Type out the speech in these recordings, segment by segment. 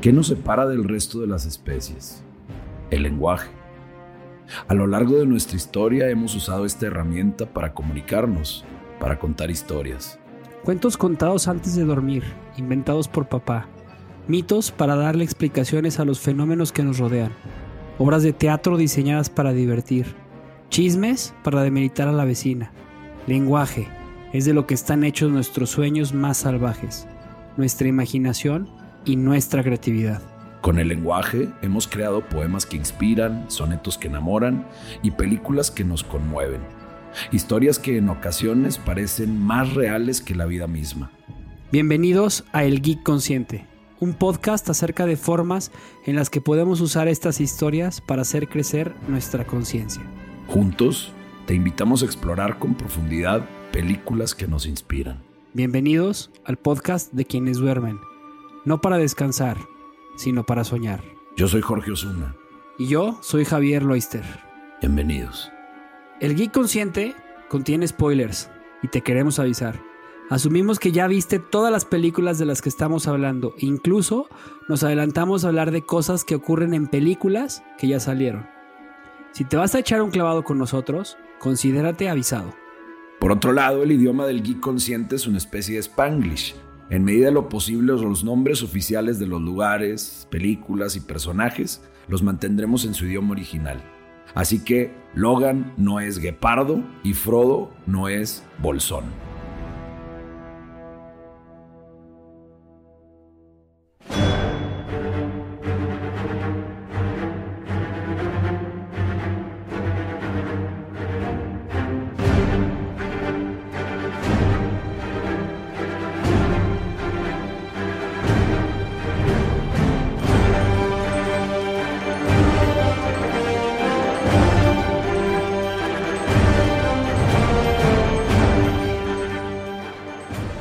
¿Qué nos separa del resto de las especies? El lenguaje. A lo largo de nuestra historia hemos usado esta herramienta para comunicarnos, para contar historias. Cuentos contados antes de dormir, inventados por papá. Mitos para darle explicaciones a los fenómenos que nos rodean. Obras de teatro diseñadas para divertir. Chismes para demeritar a la vecina. Lenguaje es de lo que están hechos nuestros sueños más salvajes. Nuestra imaginación y nuestra creatividad. Con el lenguaje hemos creado poemas que inspiran, sonetos que enamoran y películas que nos conmueven. Historias que en ocasiones parecen más reales que la vida misma. Bienvenidos a El Geek Consciente, un podcast acerca de formas en las que podemos usar estas historias para hacer crecer nuestra conciencia. Juntos, te invitamos a explorar con profundidad películas que nos inspiran. Bienvenidos al podcast de quienes duermen no para descansar, sino para soñar. Yo soy Jorge Osuna. Y yo soy Javier Loister. Bienvenidos. El Geek Consciente contiene spoilers y te queremos avisar. Asumimos que ya viste todas las películas de las que estamos hablando. Incluso nos adelantamos a hablar de cosas que ocurren en películas que ya salieron. Si te vas a echar un clavado con nosotros, considérate avisado. Por otro lado, el idioma del geek consciente es una especie de spanglish en medida de lo posible, los nombres oficiales de los lugares, películas y personajes los mantendremos en su idioma original. Así que Logan no es guepardo y Frodo no es bolsón.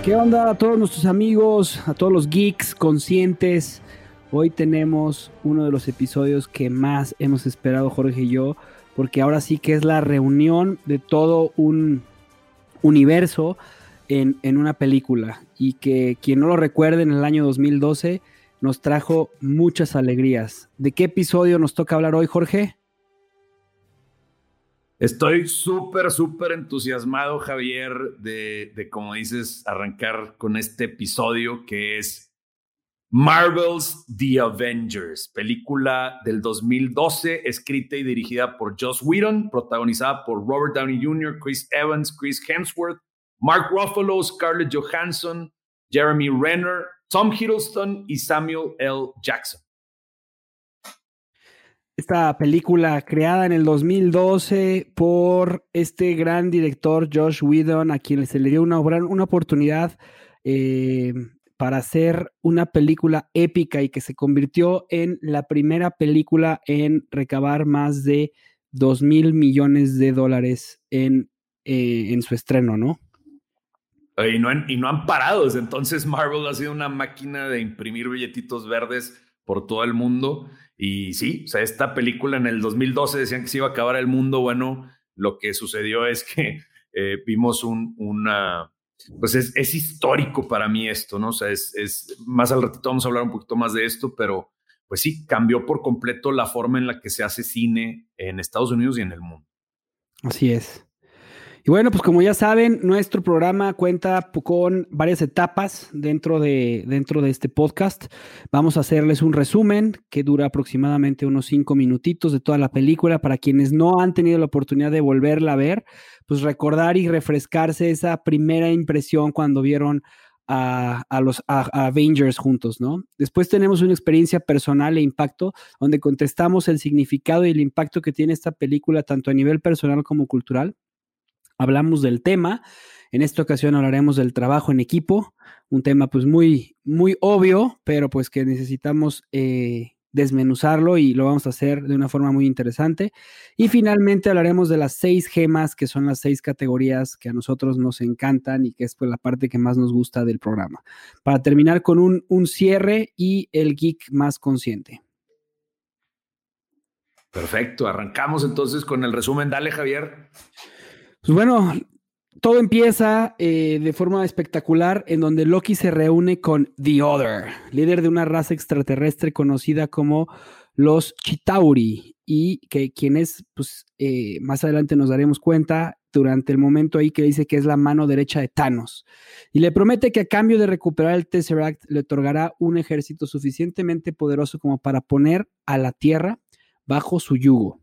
¿Qué onda a todos nuestros amigos, a todos los geeks conscientes? Hoy tenemos uno de los episodios que más hemos esperado Jorge y yo, porque ahora sí que es la reunión de todo un universo en, en una película y que quien no lo recuerde en el año 2012 nos trajo muchas alegrías. ¿De qué episodio nos toca hablar hoy, Jorge? Estoy súper, súper entusiasmado, Javier, de, de, como dices, arrancar con este episodio que es Marvel's The Avengers, película del 2012, escrita y dirigida por Joss Whedon, protagonizada por Robert Downey Jr., Chris Evans, Chris Hemsworth, Mark Ruffalo, Scarlett Johansson, Jeremy Renner, Tom Hiddleston y Samuel L. Jackson esta película creada en el 2012 por este gran director Josh Whedon, a quien se le dio una, una oportunidad eh, para hacer una película épica y que se convirtió en la primera película en recabar más de 2 mil millones de dólares en, eh, en su estreno, ¿no? Y no, han, y no han parado. Entonces Marvel ha sido una máquina de imprimir billetitos verdes por todo el mundo. Y sí, o sea, esta película en el 2012 decían que se iba a acabar el mundo. Bueno, lo que sucedió es que eh, vimos un, una, pues es, es, histórico para mí esto, ¿no? O sea, es, es, más al ratito vamos a hablar un poquito más de esto, pero pues sí, cambió por completo la forma en la que se hace cine en Estados Unidos y en el mundo. Así es. Y bueno, pues como ya saben, nuestro programa cuenta con varias etapas dentro de, dentro de este podcast. Vamos a hacerles un resumen que dura aproximadamente unos cinco minutitos de toda la película para quienes no han tenido la oportunidad de volverla a ver, pues recordar y refrescarse esa primera impresión cuando vieron a, a, los Avengers juntos, ¿no? Después tenemos una experiencia personal e impacto, donde contestamos el significado y el impacto que tiene esta película, tanto a nivel personal como cultural hablamos del tema. En esta ocasión hablaremos del trabajo en equipo, un tema pues muy, muy obvio, pero pues que necesitamos eh, desmenuzarlo y lo vamos a hacer de una forma muy interesante. Y finalmente hablaremos de las seis gemas, que son las seis categorías que a nosotros nos encantan y que es pues la parte que más nos gusta del programa. Para terminar con un, un cierre y el geek más consciente. Perfecto, arrancamos entonces con el resumen. Dale, Javier. Pues bueno, todo empieza eh, de forma espectacular en donde Loki se reúne con The Other, líder de una raza extraterrestre conocida como los Chitauri y que quienes, pues, eh, más adelante nos daremos cuenta durante el momento ahí que dice que es la mano derecha de Thanos y le promete que a cambio de recuperar el Tesseract le otorgará un ejército suficientemente poderoso como para poner a la Tierra bajo su yugo.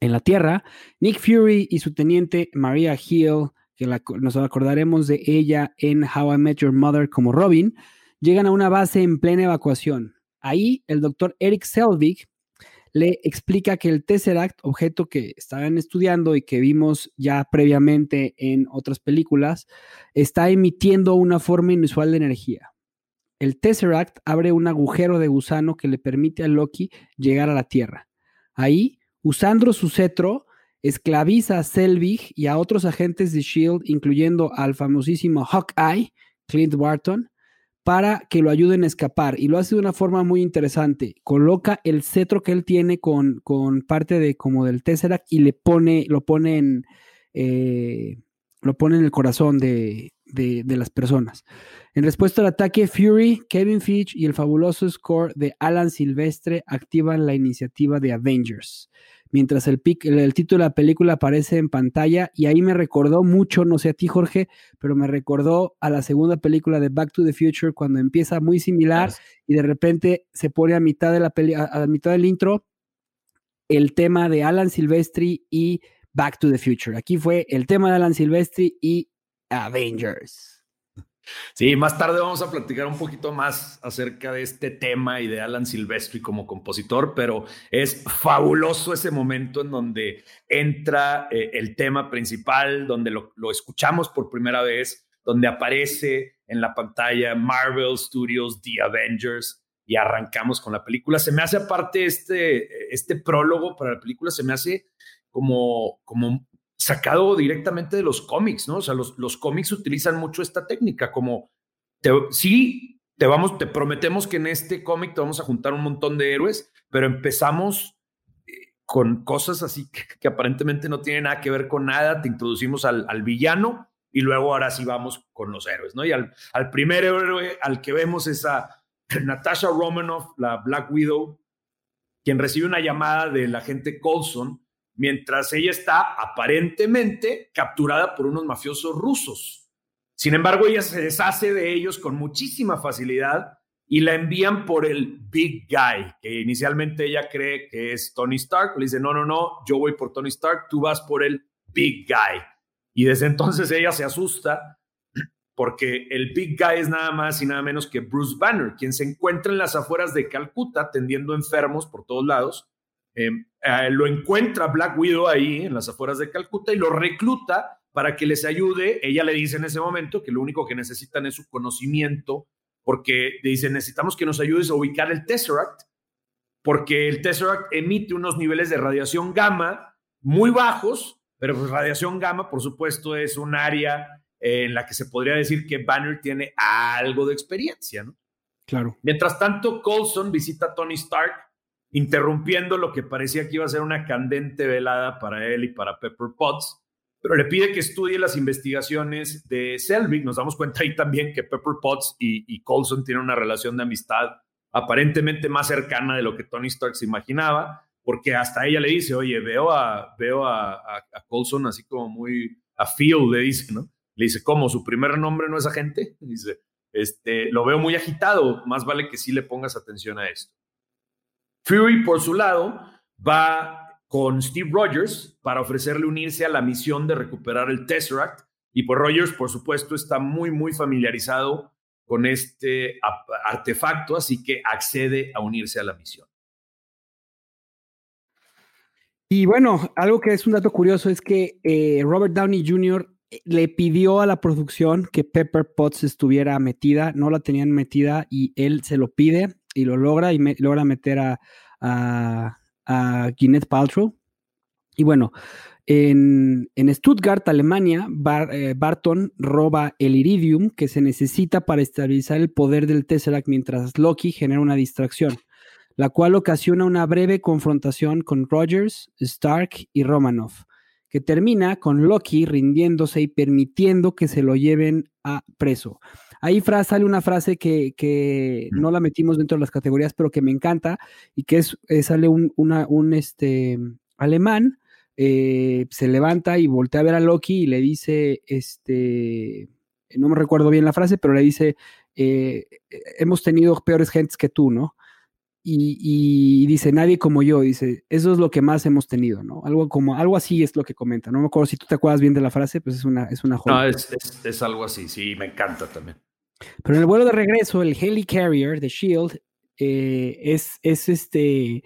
En la Tierra, Nick Fury y su teniente Maria Hill que nos acordaremos de ella en How I Met Your Mother como Robin, llegan a una base en plena evacuación. Ahí el doctor Eric Selvig le explica que el Tesseract, objeto que estaban estudiando y que vimos ya previamente en otras películas, está emitiendo una forma inusual de energía. El Tesseract abre un agujero de gusano que le permite a Loki llegar a la Tierra. Ahí, usando su cetro, esclaviza a Selvig y a otros agentes de Shield, incluyendo al famosísimo Hawkeye, Clint Barton, para que lo ayuden a escapar. Y lo hace de una forma muy interesante. Coloca el cetro que él tiene con, con parte de como del Tesseract y le pone, lo pone en, eh, lo pone en el corazón de, de, de, las personas. En respuesta al ataque, Fury, Kevin Feige y el fabuloso score de Alan Silvestre activan la iniciativa de Avengers mientras el, el, título de la película aparece en pantalla y ahí me recordó mucho, no sé a ti Jorge, pero me recordó a la segunda película de Back to the Future cuando empieza muy similar y de repente se pone a mitad, de la peli a, mitad del intro el tema de Alan Silvestri y Back to the Future. Aquí fue el tema de Alan Silvestri y Avengers. Sí, más tarde vamos a platicar un poquito más acerca de este tema y de Alan Silvestri como compositor, pero es fabuloso ese momento en donde entra eh, el tema principal, donde lo, escuchamos por primera vez, donde aparece en la pantalla Marvel Studios The Avengers y arrancamos con la película. Se me hace aparte este, este prólogo para la película, se me hace como, como sacado directamente de los cómics, ¿no? O sea, los, los cómics utilizan mucho esta técnica, como sí, te vamos, te prometemos que en este cómic te vamos a juntar un montón de héroes, pero empezamos eh, con cosas así que, aparentemente no tienen nada que ver con nada, te introducimos al, al, villano y luego ahora sí vamos con los héroes, ¿no? Y al, al primer héroe al que vemos es a Natasha Romanoff, la Black Widow, quien recibe una llamada del agente Colson mientras ella está aparentemente capturada por unos mafiosos rusos. Sin embargo, ella se deshace de ellos con muchísima facilidad y la envían por el Big Guy, que inicialmente ella cree que es Tony Stark. Le dice, no, no, no, yo voy por Tony Stark, tú vas por el Big Guy. Y desde entonces ella se asusta porque el Big Guy es nada más y nada menos que Bruce Banner, quien se encuentra en las afueras de Calcuta atendiendo enfermos por todos lados Em, eh, lo encuentra Black Widow ahí en las afueras de Calcuta y lo recluta para que les ayude. Ella le dice en ese momento que lo único que necesitan es su conocimiento, porque le dice, necesitamos que nos ayudes a ubicar el Tesseract, porque el Tesseract emite unos niveles de radiación gamma muy bajos, pero pues radiación gamma, por supuesto, es un área en la que se podría decir que Banner tiene algo de experiencia, ¿no? Claro. Mientras tanto, Coulson visita a Tony Stark interrumpiendo lo que parecía que iba a ser una candente velada para él y para Pepper Potts, pero le pide que estudie las investigaciones de Selvig. Nos damos cuenta ahí también que Pepper Potts y, Colson tienen una relación de amistad aparentemente más cercana de lo que Tony Stark se imaginaba, porque hasta ella le dice, oye, veo a, veo a, Colson así como muy, a le dice, ¿no? Le dice, ¿cómo? ¿Su primer nombre no es agente? Dice, este, lo veo muy agitado, más vale que sí le pongas atención a esto. Fury, por su lado, va con Steve Rogers para ofrecerle unirse a la misión de recuperar el Tesseract. Y pues Rogers, por supuesto, está muy, muy familiarizado con este artefacto, así que accede a unirse a la misión. Y bueno, algo que es un dato curioso es que eh, Robert Downey Jr. le pidió a la producción que Pepper Potts estuviera metida, no la tenían metida y él se lo pide y lo logra y logra meter a, a, a Paltrow. Y bueno, en, Stuttgart, Alemania, eh, Barton roba el iridium que se necesita para estabilizar el poder del Tesseract mientras Loki genera una distracción, la cual ocasiona una breve confrontación con Rogers, Stark y Romanoff, que termina con Loki rindiéndose y permitiendo que se lo lleven a preso. Ahí sale una frase que, no la metimos dentro de las categorías, pero que me encanta y que es, sale un, un este, alemán, eh, se levanta y voltea a ver a Loki y le dice, este, no me recuerdo bien la frase, pero le dice, eh, hemos tenido peores gentes que tú, ¿no? Y, dice, nadie como yo, dice, eso es lo que más hemos tenido, ¿no? Algo como, algo así es lo que comenta. No me acuerdo si tú te acuerdas bien de la frase, pues es una, es una joya. No, es, es, algo así, sí, me encanta también. Pero en el vuelo de regreso, el Helicarrier de Shield eh, es, es este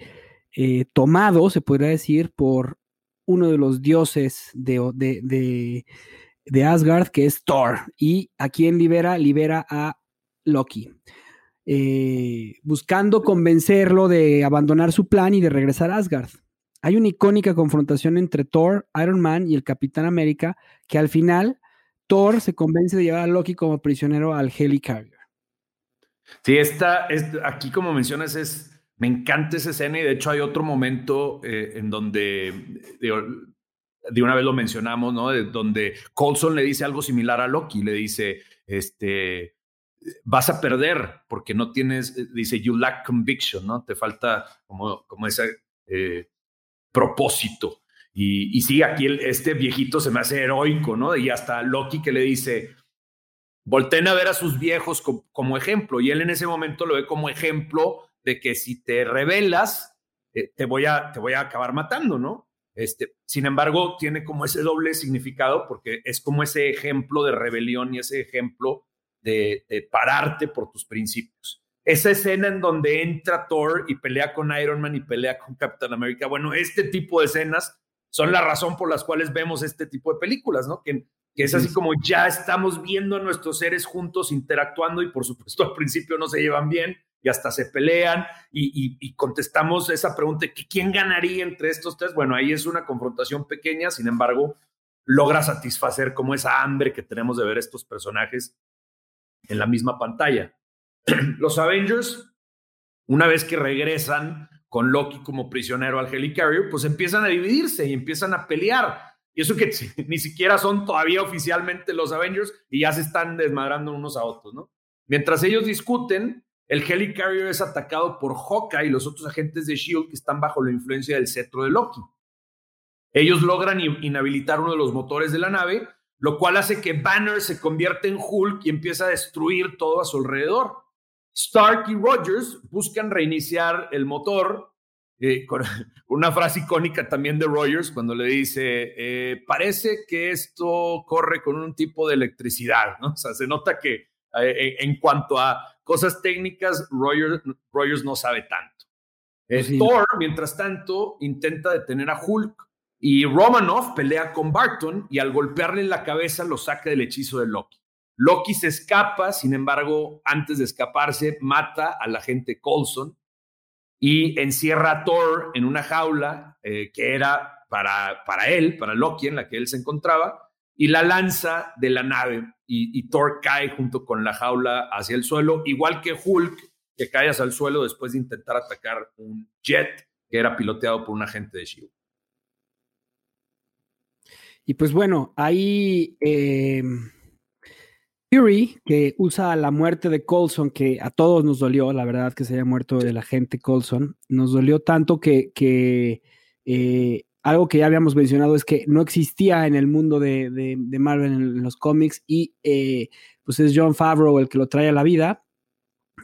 eh, tomado, se podría decir, por uno de los dioses de, de, de, Asgard, que es Thor. ¿Y a quién libera? Libera a Loki. Eh, buscando convencerlo de abandonar su plan y de regresar a Asgard. Hay una icónica confrontación entre Thor, Iron Man y el Capitán América que al final Thor se convence de llevar a Loki como prisionero al Helicarrier. Sí, esta, aquí como mencionas, es, me encanta esa escena y de hecho hay otro momento eh, en donde, de, una vez lo mencionamos, ¿no? De, donde Colson le dice algo similar a Loki, le dice, este, vas a perder porque no tienes, dice, you lack conviction, ¿no? Te falta como, como ese eh, propósito. Y, sí, aquí este viejito se me hace heroico, ¿no? Y hasta Loki que le dice, volteen a ver a sus viejos como, ejemplo. Y él en ese momento lo ve como ejemplo de que si te rebelas, eh, te, voy a, te voy a acabar matando, ¿no? Este, sin embargo, tiene como ese doble significado porque es como ese ejemplo de rebelión y ese ejemplo de, de pararte por tus principios. Esa escena en donde entra Thor y pelea con Iron Man y pelea con Captain America, bueno, este tipo de escenas son la razón por las cuales vemos este tipo de películas, ¿no? Que, que es así como ya estamos viendo a nuestros seres juntos interactuando y por supuesto al principio no se llevan bien y hasta se pelean y, contestamos esa pregunta, ¿quién ganaría entre estos tres? Bueno, ahí es una confrontación pequeña, sin embargo, logra satisfacer como esa hambre que tenemos de ver estos personajes en la misma pantalla. Los Avengers, una vez que regresan con Loki como prisionero al Helicarrier, pues empiezan a dividirse y empiezan a pelear. Y eso que ni siquiera son todavía oficialmente los Avengers y ya se están desmadrando unos a otros, ¿no? Mientras ellos discuten, el Helicarrier es atacado por Hawkeye y los otros agentes de S.H.I.E.L.D. que están bajo la influencia del cetro de Loki. Ellos logran inhabilitar uno de los motores de la nave, lo cual hace que Banner se convierta en Hulk y empieza a destruir todo a su alrededor. Stark y Rogers buscan reiniciar el motor eh, con una frase icónica también de Rogers cuando le dice, eh, parece que esto corre con un tipo de electricidad, ¿no? O sea, se nota que eh, en cuanto a cosas técnicas, Rogers, Rogers no sabe tanto. Thor, mientras tanto, intenta detener a Hulk y Romanoff pelea con Barton y al golpearle en la cabeza lo saca del hechizo de Loki. Loki se escapa, sin embargo, antes de escaparse, mata al agente Coulson y encierra a Thor en una jaula eh, que era para, para él, para Loki, en la que él se encontraba, y la lanza de la nave. Y, Thor cae junto con la jaula hacia el suelo, igual que Hulk, que cae hacia el suelo después de intentar atacar un jet que era piloteado por un agente de Shield. Y pues bueno, ahí eh, Fury, que usa la muerte de Colson, que a todos nos dolió, la verdad, que se haya muerto el agente Colson, nos dolió tanto que, eh, algo que ya habíamos mencionado es que no existía en el mundo de, Marvel en, los cómics y eh, pues es John Favreau el que lo trae a la vida.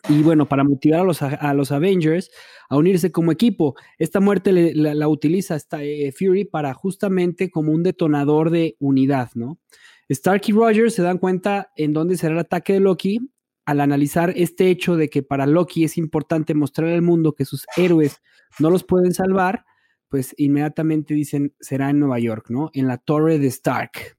Y bueno, para motivar a los, a los Avengers a unirse como equipo, esta muerte la, utiliza esta, eh, Fury para justamente como un detonador de unidad, ¿no? Stark y Rogers se dan cuenta en dónde será el ataque de Loki al analizar este hecho de que para Loki es importante mostrar al mundo que sus héroes no los pueden salvar, pues inmediatamente dicen será en Nueva York, ¿no? En la torre de Stark.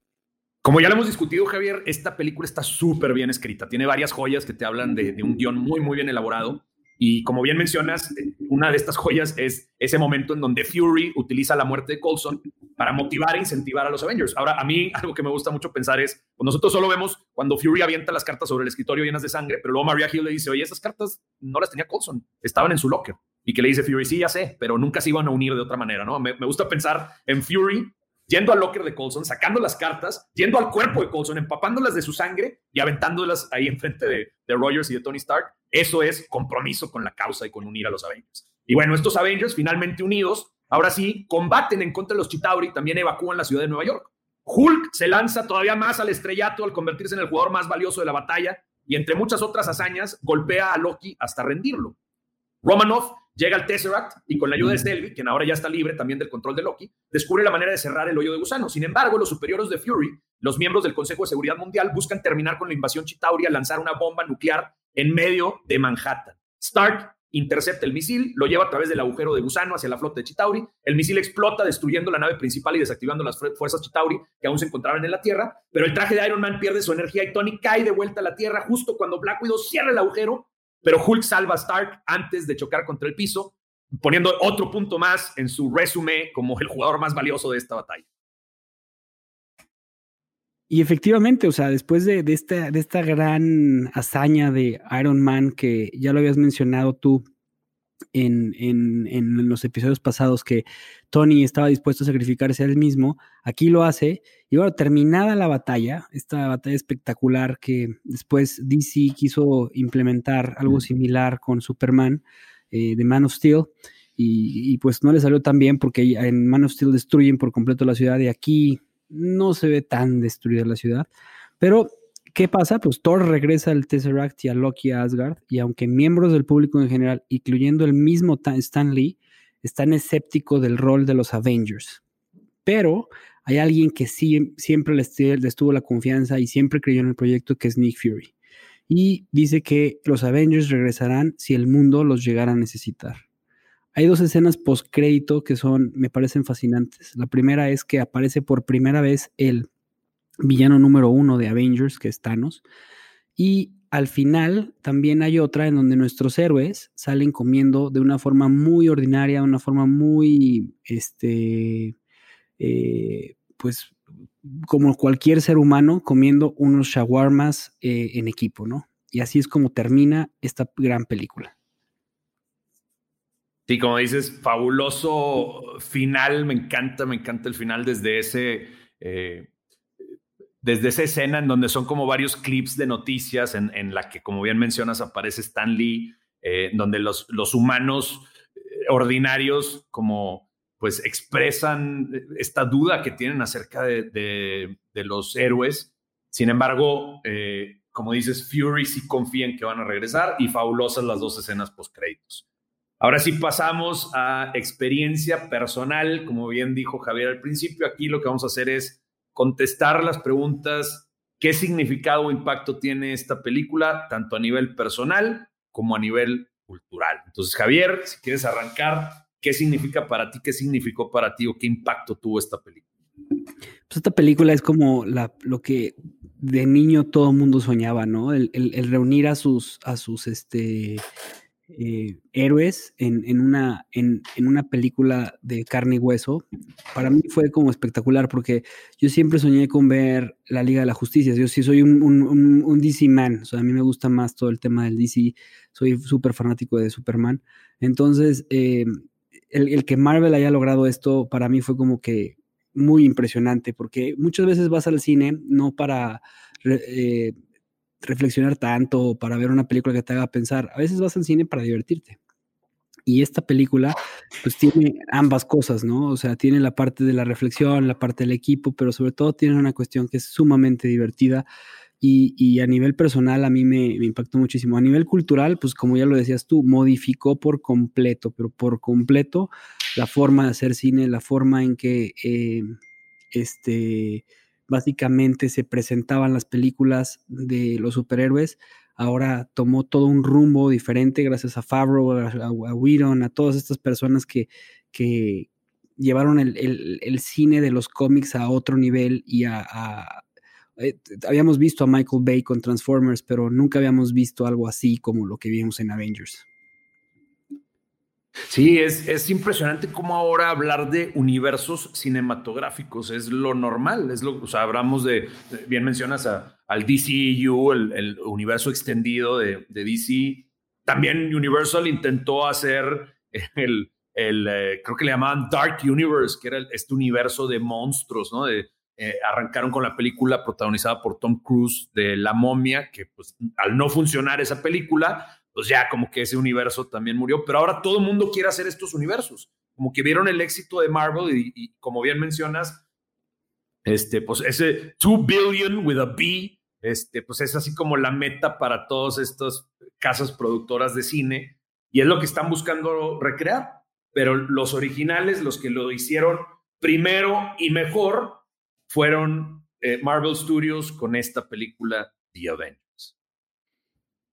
Como ya lo hemos discutido, Javier, esta película está súper bien escrita. Tiene varias joyas que te hablan de, de un guion muy, muy bien elaborado. Y como bien mencionas, una de estas joyas es ese momento en donde Fury utiliza la muerte de Coulson para motivar e incentivar a los Avengers. Ahora, a mí algo que me gusta mucho pensar es, pues nosotros solo vemos cuando Fury avienta las cartas sobre el escritorio llenas de sangre, pero luego Maria Hill le dice, oye, esas cartas no las tenía Coulson, estaban en su locker. Y que le dice Fury, sí, ya sé, pero nunca se iban a unir de otra manera, ¿no? Me, me gusta pensar en Fury yendo al locker de Colson, sacando las cartas, yendo al cuerpo de Colson, empapándolas de su sangre y aventándolas ahí enfrente de, de Rogers y de Tony Stark. Eso es compromiso con la causa y con unir a los Avengers. Y bueno, estos Avengers finalmente unidos, ahora sí, combaten en contra de los Chitauri y también evacúan la ciudad de Nueva York. Hulk se lanza todavía más al estrellato al convertirse en el jugador más valioso de la batalla y entre muchas otras hazañas golpea a Loki hasta rendirlo. Romanoff llega al Tesseract y con la ayuda de Stelvy, quien ahora ya está libre también del control de Loki, descubre la manera de cerrar el hoyo de gusano. Sin embargo, los superiores de Fury, los miembros del Consejo de Seguridad Mundial, buscan terminar con la invasión Chitauri al lanzar una bomba nuclear en medio de Manhattan. Stark intercepta el misil, lo lleva a través del agujero de gusano hacia la flota de Chitauri. El misil explota, destruyendo la nave principal y desactivando las fuerzas Chitauri que aún se encontraban en la Tierra. Pero el traje de Iron Man pierde su energía y Tony cae de vuelta a la Tierra justo cuando Black Widow cierra el agujero. Pero Hulk salva a Stark antes de chocar contra el piso, poniendo otro punto más en su resumen como el jugador más valioso de esta batalla. Y efectivamente, o sea, después de, esta, de esta gran hazaña de Iron Man que ya lo habías mencionado tú en, en, los episodios pasados, que Tony estaba dispuesto a sacrificarse a él mismo, aquí lo hace. Y bueno, terminada la batalla, esta batalla espectacular que después DC quiso implementar algo similar con Superman eh, de Man of Steel. Y, y, pues no le salió tan bien porque en Man of Steel destruyen por completo la ciudad y aquí no se ve tan destruida la ciudad. Pero, ¿qué pasa? Pues Thor regresa al Tesseract y a Loki a Asgard, y aunque miembros del público en general, incluyendo el mismo Stan Lee, están escépticos del rol de los Avengers. Pero hay alguien que sí, siempre les, tuvo la confianza y siempre creyó en el proyecto, que es Nick Fury. Y dice que los Avengers regresarán si el mundo los llegara a necesitar. Hay dos escenas post-crédito que son, me parecen fascinantes. La primera es que aparece por primera vez el villano número uno de Avengers, que es Thanos. Y al final también hay otra en donde nuestros héroes salen comiendo de una forma muy ordinaria, una forma muy, este, eh, pues como cualquier ser humano comiendo unos shawarmas eh, en equipo, ¿no? Y así es como termina esta gran película. Sí, como dices, fabuloso final, me encanta, me encanta el final desde ese, eh, desde esa escena en donde son como varios clips de noticias en, en la que, como bien mencionas, aparece Stan Lee, eh, donde los, los humanos eh, ordinarios como pues expresan esta duda que tienen acerca de, de, los héroes. Sin embargo, como dices, Fury sí confía en que van a regresar y fabulosas las dos escenas post créditos. Ahora sí pasamos a experiencia personal, como bien dijo Javier al principio, aquí lo que vamos a hacer es contestar las preguntas, qué significado o impacto tiene esta película, tanto a nivel personal como a nivel cultural. Entonces, Javier, si quieres arrancar, ¿qué significa para ti, qué significó para ti o qué impacto tuvo esta película? Pues esta película es como la, lo que de niño todo mundo soñaba, ¿no? El, el, reunir a sus, a sus, este, eh, héroes en, una, en, una película de carne y hueso, para mí fue como espectacular porque yo siempre soñé con ver la Liga de la Justicia. Yo sí soy un, un, DC man, a mí me gusta más todo el tema del DC, soy súper fanático de Superman. Entonces, eh, el, que Marvel haya logrado esto para mí fue como que muy impresionante porque muchas veces vas al cine no para... Eh, reflexionar tanto para ver una película que te haga pensar. A veces vas al cine para divertirte. Y esta película, pues tiene ambas cosas, ¿no? O sea, tiene la parte de la reflexión, la parte del equipo, pero sobre todo tiene una cuestión que es sumamente divertida. Y, a nivel personal a mí me, impactó muchísimo. A nivel cultural, pues como ya lo decías tú, modificó por completo, pero por completo la forma de hacer cine, la forma en que eh, este, básicamente se presentaban las películas de los superhéroes, ahora tomó todo un rumbo diferente gracias a Favreau, a, a a todas estas personas que, que llevaron el, cine de los cómics a otro nivel y a, eh, habíamos visto a Michael Bay con Transformers, pero nunca habíamos visto algo así como lo que vimos en Avengers. Sí, es, es impresionante cómo ahora hablar de universos cinematográficos es lo normal. Es lo, o sea, hablamos de, bien mencionas al DCU, el, el, universo extendido de, DC. También Universal intentó hacer el, el eh, creo que le llamaban Dark Universe, que era este universo de monstruos, ¿no? Eh, arrancaron con la película protagonizada por Tom Cruise de La momia, que pues al no funcionar esa película, pues ya como que ese universo también murió, pero ahora todo el mundo quiere hacer estos universos, como que vieron el éxito de Marvel y, como bien mencionas, este, pues ese 2 billion with a B, este, pues es así como la meta para todas estas casas productoras de cine y es lo que están buscando recrear. Pero los originales, los que lo hicieron primero y mejor, fueron eh, Marvel Studios con esta película The Avengers.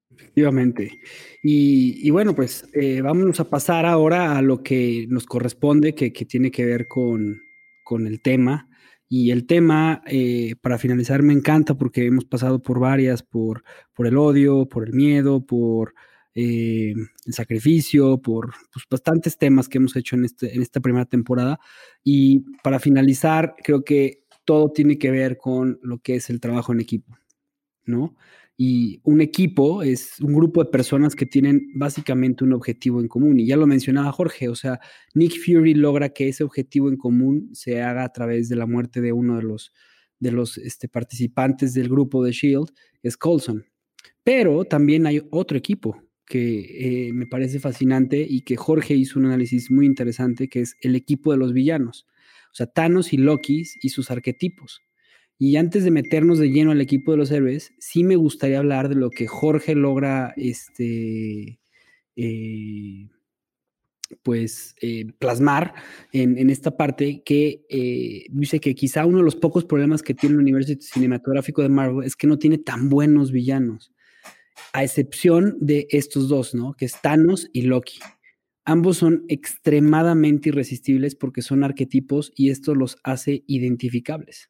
Efectivamente. Y, bueno, pues eh, vamos a pasar ahora a lo que nos corresponde, que, que tiene que ver con, con el tema y el tema, eh, para finalizar, me encanta porque hemos pasado por varias, por, por el odio, por el miedo, por eh, el sacrificio, por pues, bastantes temas que hemos hecho en, este, en esta primera temporada. Y para finalizar, creo que todo tiene que ver con lo que es el trabajo en equipo, ¿no? Y un equipo es un grupo de personas que tienen básicamente un objetivo en común. Y ya lo mencionaba Jorge, o sea, Nick Fury logra que ese objetivo en común se haga a través de la muerte de uno de los, de los este, participantes del grupo de Shield, es Colson. Pero también hay otro equipo que eh, me parece fascinante y que Jorge hizo un análisis muy interesante, que es el equipo de los villanos. O sea, Thanos y Loki y sus arquetipos. Y antes de meternos de lleno al equipo de los héroes, sí me gustaría hablar de lo que Jorge logra este, eh, pues, eh, plasmar en, esta parte que eh, dice que quizá uno de los pocos problemas que tiene el universo cinematográfico de Marvel es que no tiene tan buenos villanos, a excepción de estos dos, ¿no? Que es Thanos y Loki. Ambos son extremadamente irresistibles porque son arquetipos y esto los hace identificables.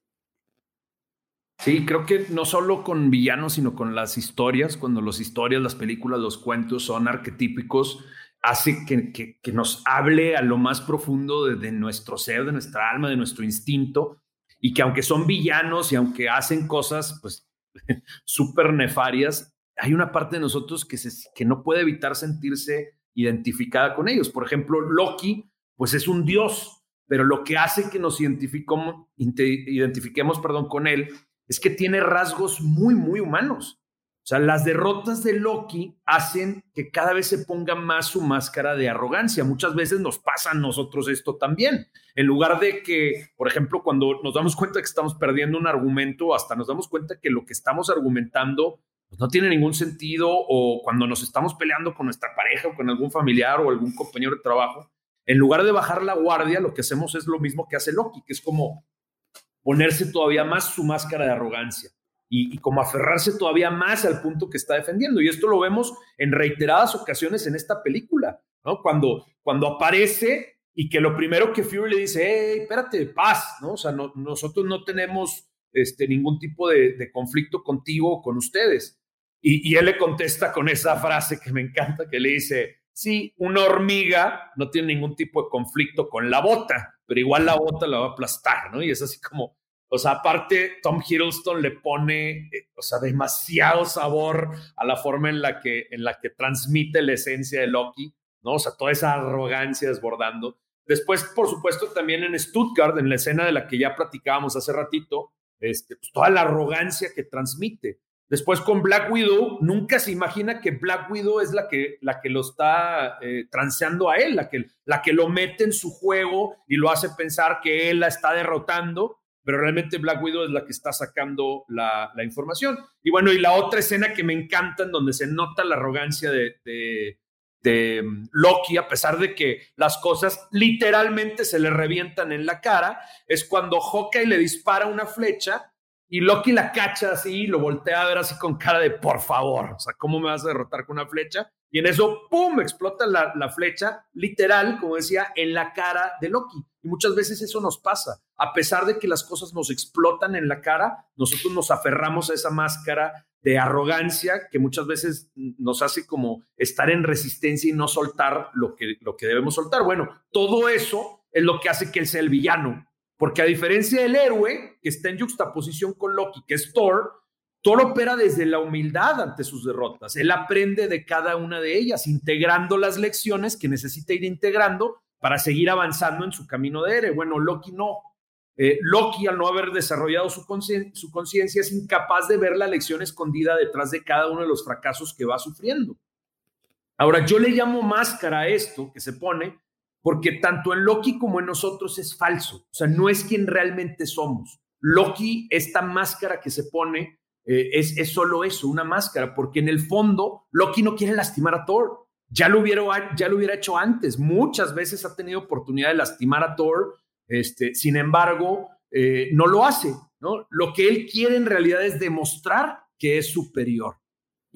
Sí, creo que no solo con villanos, sino con las historias, cuando las historias, las películas, los cuentos son arquetípicos, hace que, que, nos hable a lo más profundo de, nuestro ser, de nuestra alma, de nuestro instinto, y que aunque son villanos y aunque hacen cosas pues súper nefarias, hay una parte de nosotros que, se, que no puede evitar sentirse identificada con ellos. Por ejemplo, Loki, pues es un dios, pero lo que hace que nos identifiquemos, identifiquemos perdón, con él es que tiene rasgos muy, muy humanos. O sea, las derrotas de Loki hacen que cada vez se ponga más su máscara de arrogancia. Muchas veces nos pasa a nosotros esto también. En lugar de que, por ejemplo, cuando nos damos cuenta que estamos perdiendo un argumento, hasta nos damos cuenta que lo que estamos argumentando pues, no tiene ningún sentido, o cuando nos estamos peleando con nuestra pareja o con algún familiar o algún compañero de trabajo, en lugar de bajar la guardia, lo que hacemos es lo mismo que hace Loki, que es como ponerse todavía más su máscara de arrogancia y, como aferrarse todavía más al punto que está defendiendo. Y esto lo vemos en reiteradas ocasiones en esta película, ¿no? Cuando, cuando aparece y que lo primero que Fury le dice, hey, espérate, paz, ¿no? O sea, nosotros no tenemos este, ningún tipo de, conflicto contigo o con ustedes. Y, y, él le contesta con esa frase que me encanta, que le dice, sí, una hormiga no tiene ningún tipo de conflicto con la bota, pero igual la bota la va a aplastar, ¿no? Y es así como, o sea, aparte, Tom Hiddleston le pone, eh, o sea, demasiado sabor a la forma en la que, en la que transmite la esencia de Loki, ¿no? O sea, toda esa arrogancia desbordando. Después, por supuesto, también en Stuttgart, en la escena de la que ya platicábamos hace ratito, este, pues toda la arrogancia que transmite. Después con Black Widow, nunca se imagina que Black Widow es la que, la que lo está eh, transeando a él, la que, la que lo mete en su juego y lo hace pensar que él la está derrotando, pero realmente Black Widow es la que está sacando la, información. Y bueno, y la otra escena que me encanta, en donde se nota la arrogancia de, de, mm, Loki, a pesar de que las cosas literalmente se le revientan en la cara, es cuando Hawkeye le dispara una flecha y Loki la cacha así, lo voltea a ver así con cara de por favor, o sea, ¿cómo me vas a derrotar con una flecha? Y en eso, ¡pum!, explota la, la, flecha, literal, como decía, en la cara de Loki. Y muchas veces eso nos pasa. A pesar de que las cosas nos explotan en la cara, nosotros nos aferramos a esa máscara de arrogancia que muchas veces nos hace como estar en resistencia y no soltar lo que, lo que debemos soltar. Bueno, todo eso es lo que hace que él sea el villano. Porque a diferencia del héroe, que está en juxtaposición con Loki, que es Thor, Thor opera desde la humildad ante sus derrotas. Él aprende de cada una de ellas, integrando las lecciones que necesita ir integrando para seguir avanzando en su camino de héroe. Bueno, Loki no. Eh, Loki, al no haber desarrollado su conciencia, es incapaz de ver la lección escondida detrás de cada uno de los fracasos que va sufriendo. Ahora, yo le llamo máscara a esto que se pone, porque tanto en Loki como en nosotros es falso. O sea, no es quien realmente somos. Loki, esta máscara que se pone, eh, es, solo eso, una máscara, porque en el fondo Loki no quiere lastimar a Thor. Ya lo, hubiera, ya lo hubiera hecho antes. Muchas veces ha tenido oportunidad de lastimar a Thor este, sin embargo, eh, no lo hace. ¿no? Lo que él quiere en realidad es demostrar que es superior.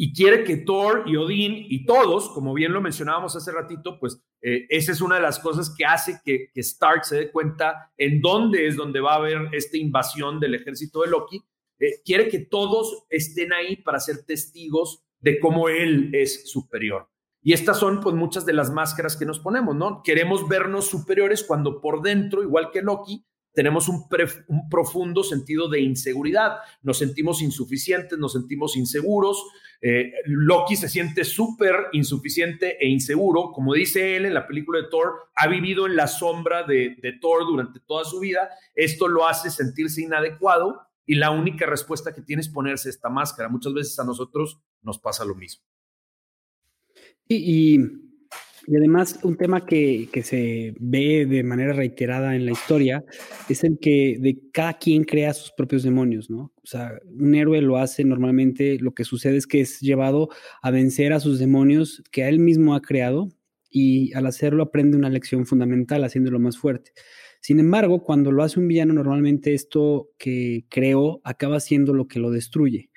Y quiere que Thor y Odín y todos, como bien lo mencionábamos hace ratito, pues eh, esa es una de las cosas que hace que, Stark se dé cuenta en dónde es donde va a haber esta invasión del ejército de Loki. Eh, quiere que todos estén ahí para ser testigos de cómo él es superior. Y estas son pues muchas de las máscaras que nos ponemos, ¿no? Queremos vernos superiores cuando por dentro, igual que Loki, tenemos un, profundo sentido de inseguridad. Nos sentimos insuficientes, nos sentimos inseguros. Eh, Loki se siente súper insuficiente e inseguro. Como dice él en la película de Thor, ha vivido en la sombra de, de Thor durante toda su vida. Esto lo hace sentirse inadecuado y la única respuesta que tiene es ponerse esta máscara. Muchas veces a nosotros nos pasa lo mismo. Y, además un tema que, se ve de manera reiterada en la historia es el que de cada quien crea sus propios demonios, ¿no? O sea, un héroe lo hace normalmente, lo que sucede es que es llevado a vencer a sus demonios que a él mismo ha creado y al hacerlo aprende una lección fundamental, haciéndolo más fuerte. Sin embargo, cuando lo hace un villano, normalmente esto que creó acaba siendo lo que lo destruye.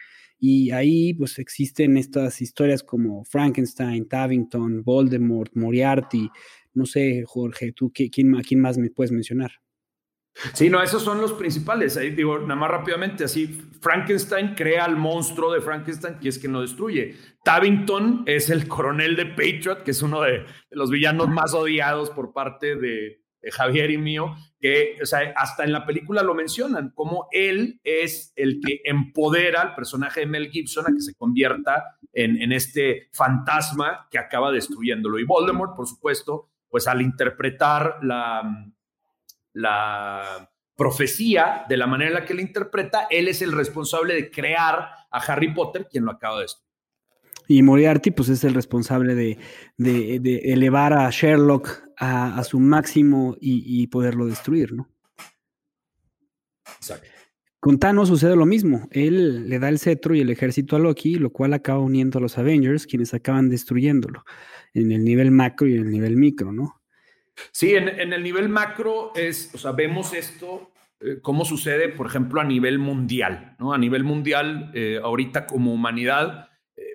Y ahí pues existen estas historias como Frankenstein, Tavington, Voldemort, Moriarty. No sé, Jorge, ¿tú quién, quién más me puedes mencionar? Sí, no, esos son los principales. Ahí digo, nada más rápidamente, así, Frankenstein crea al monstruo de Frankenstein, que es quien lo destruye. Tavington es el coronel de Patriot, que es uno de los villanos más odiados por parte de, Javier y mío, que o sea, hasta en la película lo mencionan, como él es el que empodera al personaje de Mel Gibson a que se convierta en, en este fantasma que acaba destruyéndolo. Y Voldemort, por supuesto, pues al interpretar la, la profecía de la manera en la que la interpreta, él es el responsable de crear a Harry Potter, quien lo acaba de destruir. Y Moriarty, pues es el responsable de, elevar a Sherlock a, su máximo y, poderlo destruir, ¿no? Exacto. Con Thanos sucede lo mismo. Él le da el cetro y el ejército a Loki, lo cual acaba uniendo a los Avengers, quienes acaban destruyéndolo en el nivel macro y en el nivel micro, ¿no? Sí, en, el nivel macro es, o sea, vemos esto, eh, cómo sucede, por ejemplo, a nivel mundial, ¿no? A nivel mundial, eh, ahorita como humanidad,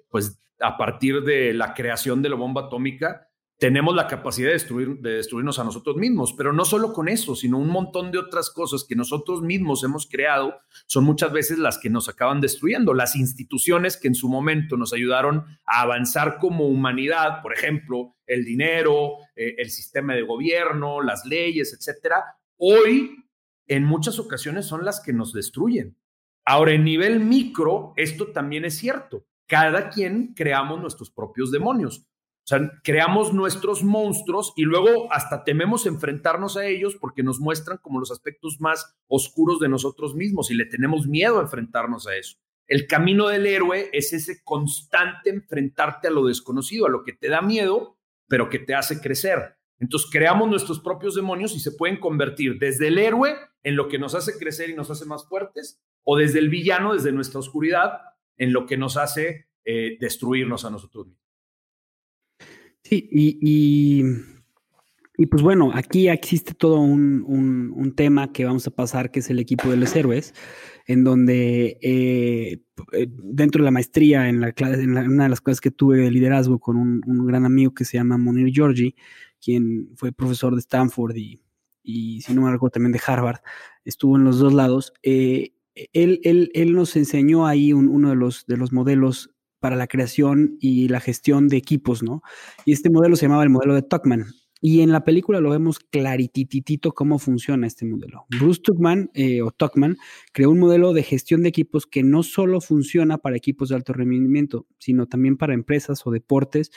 pues a partir de la creación de la bomba atómica, tenemos la capacidad de, destruir, de destruirnos a nosotros mismos, pero no solo con eso, sino un montón de otras cosas que nosotros mismos hemos creado son muchas veces las que nos acaban destruyendo. Las instituciones que en su momento nos ayudaron a avanzar como humanidad, por ejemplo, el dinero, eh, el sistema de gobierno, las leyes, etcétera, hoy en muchas ocasiones son las que nos destruyen. Ahora, en nivel micro, esto también es cierto cada quien creamos nuestros propios demonios. O sea, creamos nuestros monstruos y luego hasta tememos enfrentarnos a ellos porque nos muestran como los aspectos más oscuros de nosotros mismos y le tenemos miedo a enfrentarnos a eso. El camino del héroe es ese constante enfrentarte a lo desconocido, a lo que te da miedo, pero que te hace crecer. Entonces creamos nuestros propios demonios y se pueden convertir desde el héroe en lo que nos hace crecer y nos hace más fuertes, o desde el villano, desde nuestra oscuridad, en lo que nos hace eh, destruirnos a nosotros. Sí, y, y, pues bueno, aquí existe todo un, un, tema que vamos a pasar, que es el equipo de los héroes, en donde eh, eh, dentro de la maestría, en, la, en, una de las clases que tuve de liderazgo con un, un, gran amigo que se llama Monir Georgi, quien fue profesor de Stanford y, y si no me recuerdo también de Harvard, estuvo en los dos lados. Él, él, él, nos enseñó ahí uno de los, de los modelos para la creación y la gestión de equipos, ¿no? Y este modelo se llamaba el modelo de Tuckman. Y en la película lo vemos clarititito cómo funciona este modelo. Bruce Tuckman eh, o Tuckman creó un modelo de gestión de equipos que no solo funciona para equipos de alto rendimiento, sino también para empresas o deportes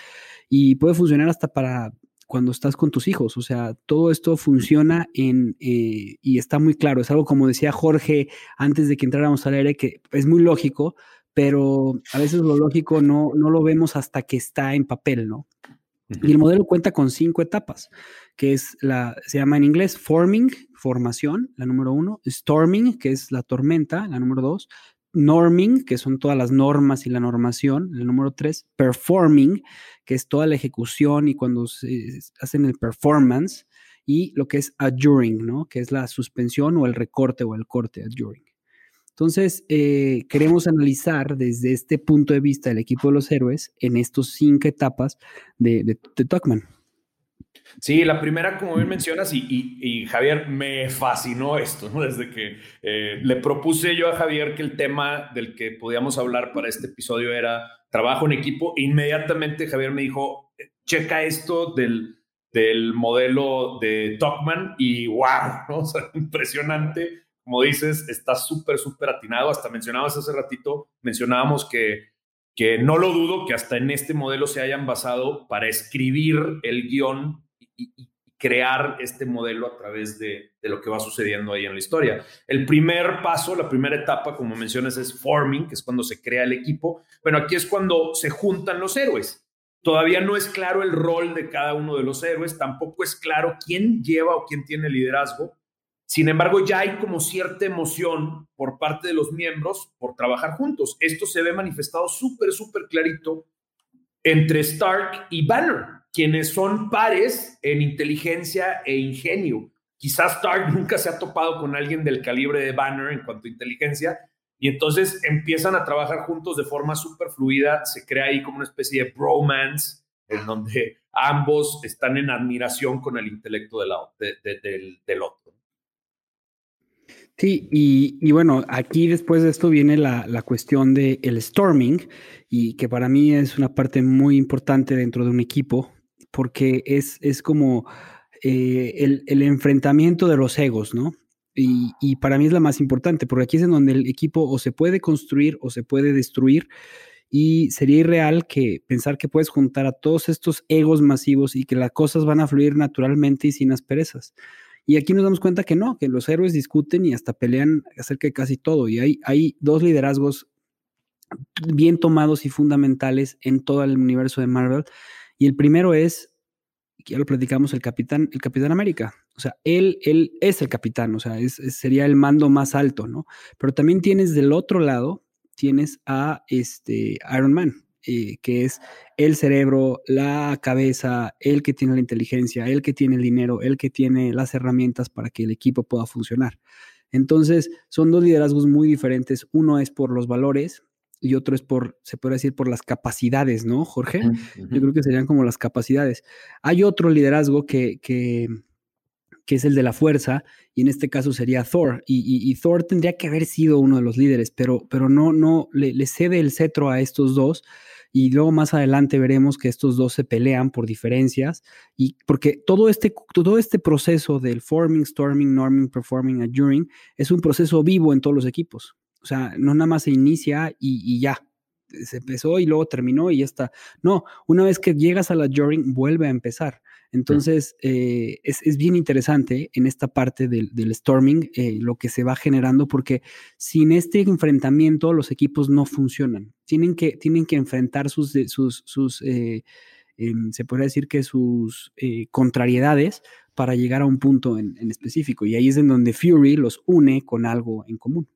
y puede funcionar hasta para cuando estás con tus hijos. O sea, todo esto funciona en, eh, y está muy claro. Es algo como decía Jorge antes de que entráramos al aire, que es muy lógico, pero a veces lo lógico no, no lo vemos hasta que está en papel, ¿no? Y el modelo cuenta con cinco etapas, que es la, se llama en inglés forming, formación, la número uno, storming, que es la tormenta, la número dos, norming, que son todas las normas y la normación, el número tres, performing, que es toda la ejecución y cuando se hacen el performance, y lo que es adjuring, ¿no? Que es la suspensión o el recorte o el corte, adjuring. Entonces, eh, queremos analizar desde este punto de vista el equipo de los héroes en estas cinco etapas de, de, de Tuckman. Sí, la primera, como bien mencionas, y, Javier, me fascinó esto, ¿no? Desde que eh, le propuse yo a Javier que el tema del que podíamos hablar para este episodio era trabajo en equipo, inmediatamente Javier me dijo, checa esto del, del modelo de Tuckman y wow, ¿no? impresionante. Como dices, está súper, súper atinado. Hasta mencionabas hace ratito, mencionábamos que que no lo dudo que hasta en este modelo se hayan basado para escribir el guion y, crear este modelo a través de, lo que va sucediendo ahí en la historia. El primer paso, la primera etapa, como mencionas, es forming, que es cuando se crea el equipo. Bueno, aquí es cuando se juntan los héroes. Todavía no es claro el rol de cada uno de los héroes, tampoco es claro quién lleva o quién tiene liderazgo. Sin embargo, ya hay como cierta emoción por parte de los miembros por trabajar juntos. Esto se ve manifestado súper, súper clarito entre Stark y Banner quienes son pares en inteligencia e ingenio. Quizás Stark nunca se ha topado con alguien del calibre de Banner en cuanto a inteligencia, y entonces empiezan a trabajar juntos de forma súper fluida, se crea ahí como una especie de bromance, en donde ambos están en admiración con el intelecto del, del, otro. Sí, y, bueno, aquí después de esto viene la, la cuestión del el storming, y que para mí es una parte muy importante dentro de un equipo, porque es, es como eh, el, enfrentamiento de los egos, ¿no? Y, para mí es la más importante, porque aquí es en donde el equipo o se puede construir o se puede destruir. Y sería irreal que pensar que puedes juntar a todos estos egos masivos y que las cosas van a fluir naturalmente y sin asperezas. Y aquí nos damos cuenta que no, que los héroes discuten y hasta pelean acerca de casi todo. Y hay, dos liderazgos bien tomados y fundamentales en todo el universo de Marvel y el primero es, ya lo platicamos, el capitán, el capitán América. O sea, él, él es el capitán, o sea, sería el mando más alto, ¿no? Pero también tienes del otro lado, tienes a este Iron Man, eh, que es el cerebro, la cabeza, el que tiene la inteligencia, el que tiene el dinero, el que tiene las herramientas para que el equipo pueda funcionar. Entonces, son dos liderazgos muy diferentes. Uno es por los valores y otro es por, se puede decir, por las capacidades, ¿no, Jorge? Yo creo que serían como las capacidades. Hay otro liderazgo que, que, que, es el de la fuerza, y en este caso sería Thor. Y, Thor tendría que haber sido uno de los líderes, pero, pero no, no, le, cede el cetro a estos dos. Y luego más adelante veremos que estos dos se pelean por diferencias. Y porque todo este, todo este proceso del forming, storming, norming, performing, adjuring es un proceso vivo en todos los equipos. O sea, no nada más se inicia y, ya. Se empezó y luego terminó y ya está. No, una vez que llegas a la Joring, vuelve a empezar. Entonces, eh, es, bien interesante en esta parte del, storming eh, lo que se va generando, porque sin este enfrentamiento los equipos no funcionan. Tienen que, tienen que enfrentar sus, sus, sus eh, em, se podría decir que sus contrariedades para llegar a un punto en específico. Y ahí es en donde Fury los une con algo en común.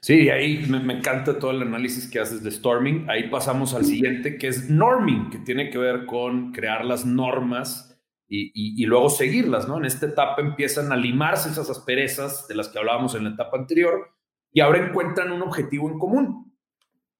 Sí, ahí me, encanta todo el análisis que haces de Storming. Ahí pasamos al siguiente, que es Norming, que tiene que ver con crear las normas y, luego seguirlas, ¿no? En esta etapa empiezan a limarse esas asperezas de las que hablábamos en la etapa anterior y ahora encuentran un objetivo en común.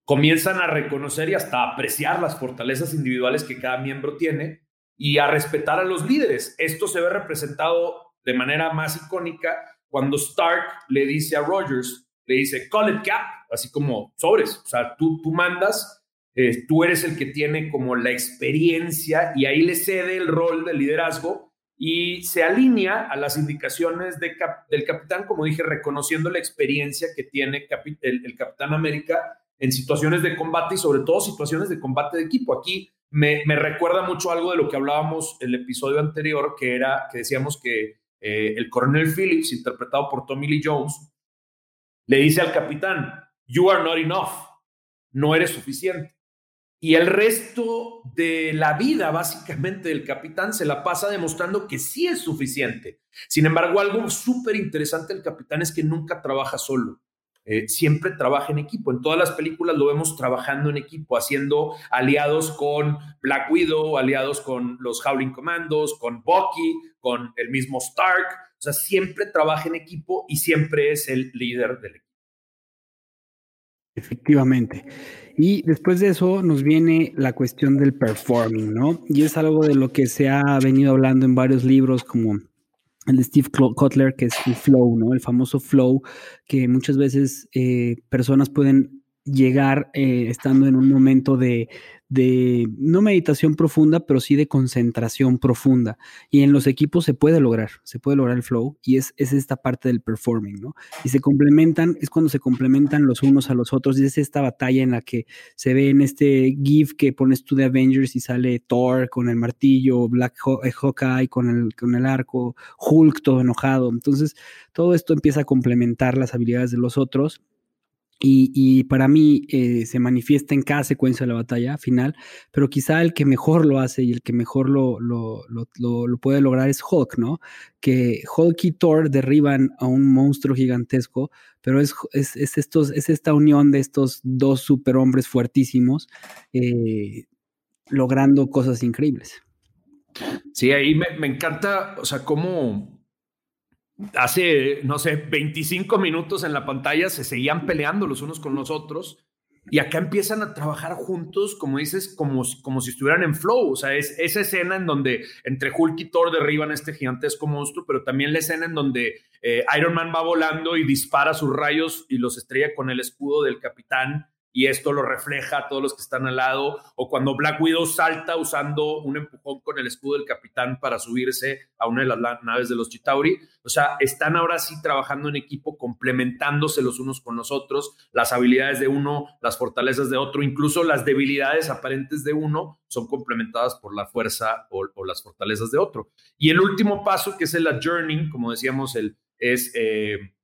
Comienzan a reconocer y hasta apreciar las fortalezas individuales que cada miembro tiene y a respetar a los líderes. Esto se ve representado de manera más icónica cuando Stark le dice a Rogers, le dice, call it cap, así como sobres, o sea, tú, tú mandas, eh, tú eres el que tiene como la experiencia y ahí le cede el rol de liderazgo y se alinea a las indicaciones de del capitán, como dije, reconociendo la experiencia que tiene el, el, Capitán América en situaciones de combate y sobre todo situaciones de combate de equipo. Aquí me, recuerda mucho algo de lo que hablábamos el episodio anterior, que era que decíamos que eh, el coronel Phillips, interpretado por Tommy Lee Jones, le dice al capitán, You are not enough, no eres suficiente. Y el resto de la vida, básicamente, del capitán se la pasa demostrando que sí es suficiente. Sin embargo, algo súper interesante del capitán es que nunca trabaja solo. Eh, siempre trabaja en equipo. En todas las películas lo vemos trabajando en equipo, haciendo aliados con Black Widow, aliados con los Howling Commandos, con Bucky, con el mismo Stark. O sea, siempre trabaja en equipo y siempre es el líder del equipo. Efectivamente. Y después de eso nos viene la cuestión del performing, ¿no? Y es algo de lo que se ha venido hablando en varios libros como el de Steve Kotler, que es el flow, ¿no? El famoso flow que muchas veces eh, personas pueden llegar eh, estando en un momento de, de, no meditación profunda, pero sí de concentración profunda. Y en los equipos se puede lograr, se puede lograr el flow y es, es esta parte del performing, ¿no? Y se complementan, es cuando se complementan los unos a los otros y es esta batalla en la que se ve en este GIF que pones tú de Avengers y sale Thor con el martillo, Black eh, Hawkeye con el, con el arco, Hulk todo enojado. Entonces, todo esto empieza a complementar las habilidades de los otros y, para mí eh, se manifiesta en cada secuencia de la batalla final, pero quizá el que mejor lo hace y el que mejor lo, lo, lo, puede lograr es Hulk, ¿no? Que Hulk y Thor derriban a un monstruo gigantesco, pero es, es, es es esta unión de estos dos superhombres fuertísimos eh, logrando cosas increíbles. Sí, ahí me, me encanta, o sea, cómo hace, no sé, 25 minutos en la pantalla se seguían peleando los unos con los otros y acá empiezan a trabajar juntos, como dices, como, como si estuvieran en flow. O sea, es esa escena en donde entre Hulk y Thor derriban a este gigantesco monstruo, pero también la escena en donde eh, Iron Man va volando y dispara sus rayos y los estrella con el escudo del capitán y esto lo refleja a todos los que están al lado, o cuando Black Widow salta usando un empujón con el escudo del capitán para subirse a una de las naves de los Chitauri. O sea, están ahora sí trabajando en equipo, complementándose los unos con los otros, las habilidades de uno, las fortalezas de otro, incluso las debilidades aparentes de uno son complementadas por la fuerza o, las fortalezas de otro. Y el último paso, que es el adjourning, como decíamos, el, es... Eh,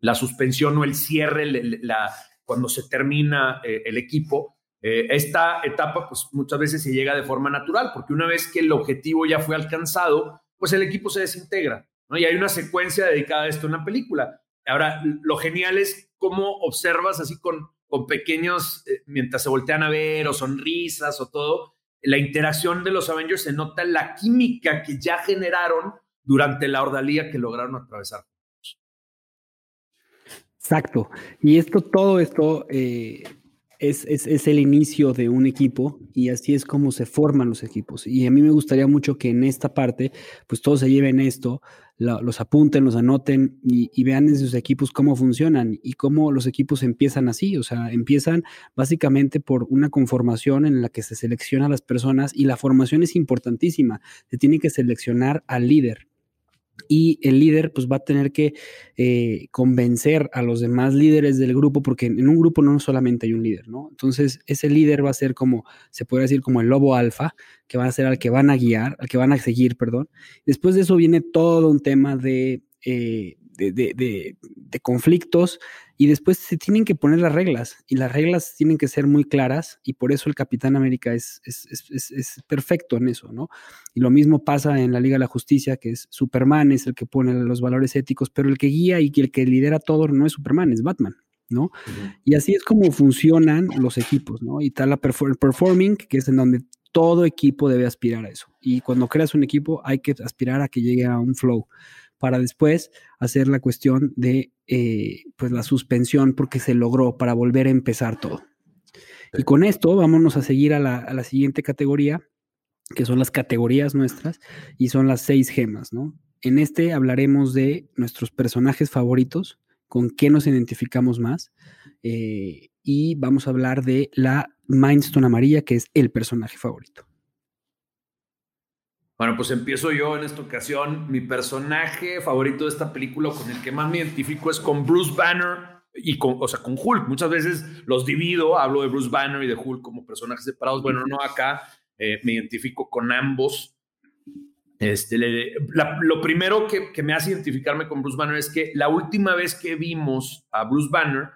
la suspensión o el cierre, la, cuando se termina eh, el equipo. Eh, esta etapa, pues muchas veces se llega de forma natural, porque una vez que el objetivo ya fue alcanzado, pues el equipo se desintegra, ¿no? Y hay una secuencia dedicada a esto en la película. Ahora, lo genial es cómo observas así con, con pequeños, eh, mientras se voltean a ver, o sonrisas, o todo, la interacción de los Avengers se nota la química que ya generaron durante la ordalía que lograron atravesar. Exacto. Y esto, todo esto eh, es, es, el inicio de un equipo y así es como se forman los equipos. Y a mí me gustaría mucho que en esta parte, pues todos se lleven esto, los apunten, los anoten y, vean en sus equipos cómo funcionan y cómo los equipos empiezan así. O sea, empiezan básicamente por una conformación en la que se selecciona a las personas y la formación es importantísima. Se tiene que seleccionar al líder y el líder pues va a tener que eh, convencer a los demás líderes del grupo, porque en un grupo no solamente hay un líder, ¿no? Entonces ese líder va a ser como, se puede decir como el lobo alfa, que va a ser al que van a guiar, al que van a seguir, perdón. Después de eso viene todo un tema de eh, de, conflictos y después se tienen que poner las reglas y las reglas tienen que ser muy claras y por eso el Capitán América es, es, perfecto en eso, ¿no? Y lo mismo pasa en la Liga de la Justicia, que es Superman, es el que pone los valores éticos, pero el que guía y el que lidera todo no es Superman, es Batman. ¿no? Y así es como funcionan los equipos, ¿no? Y está la performing, que es en donde todo equipo debe aspirar a eso. Y cuando creas un equipo hay que aspirar a que llegue a un flow para después hacer la cuestión de eh, pues la suspensión porque se logró para volver a empezar todo. Y con esto vámonos a seguir a la, siguiente categoría, que son las categorías nuestras, y son las seis gemas, ¿no? En este hablaremos de nuestros personajes favoritos, con qué nos identificamos más, eh, y vamos a hablar de la Mindstone amarilla, que es el personaje favorito. Bueno, pues empiezo yo en esta ocasión. Mi personaje favorito de esta película, con el que más me identifico, es con Bruce Banner y con, o sea, con Hulk. Muchas veces los divido, hablo de Bruce Banner y de Hulk como personajes separados. Bueno, no acá. eh, me identifico con ambos. Este, lo primero que, me hace identificarme con Bruce Banner es que la última vez que vimos a Bruce Banner,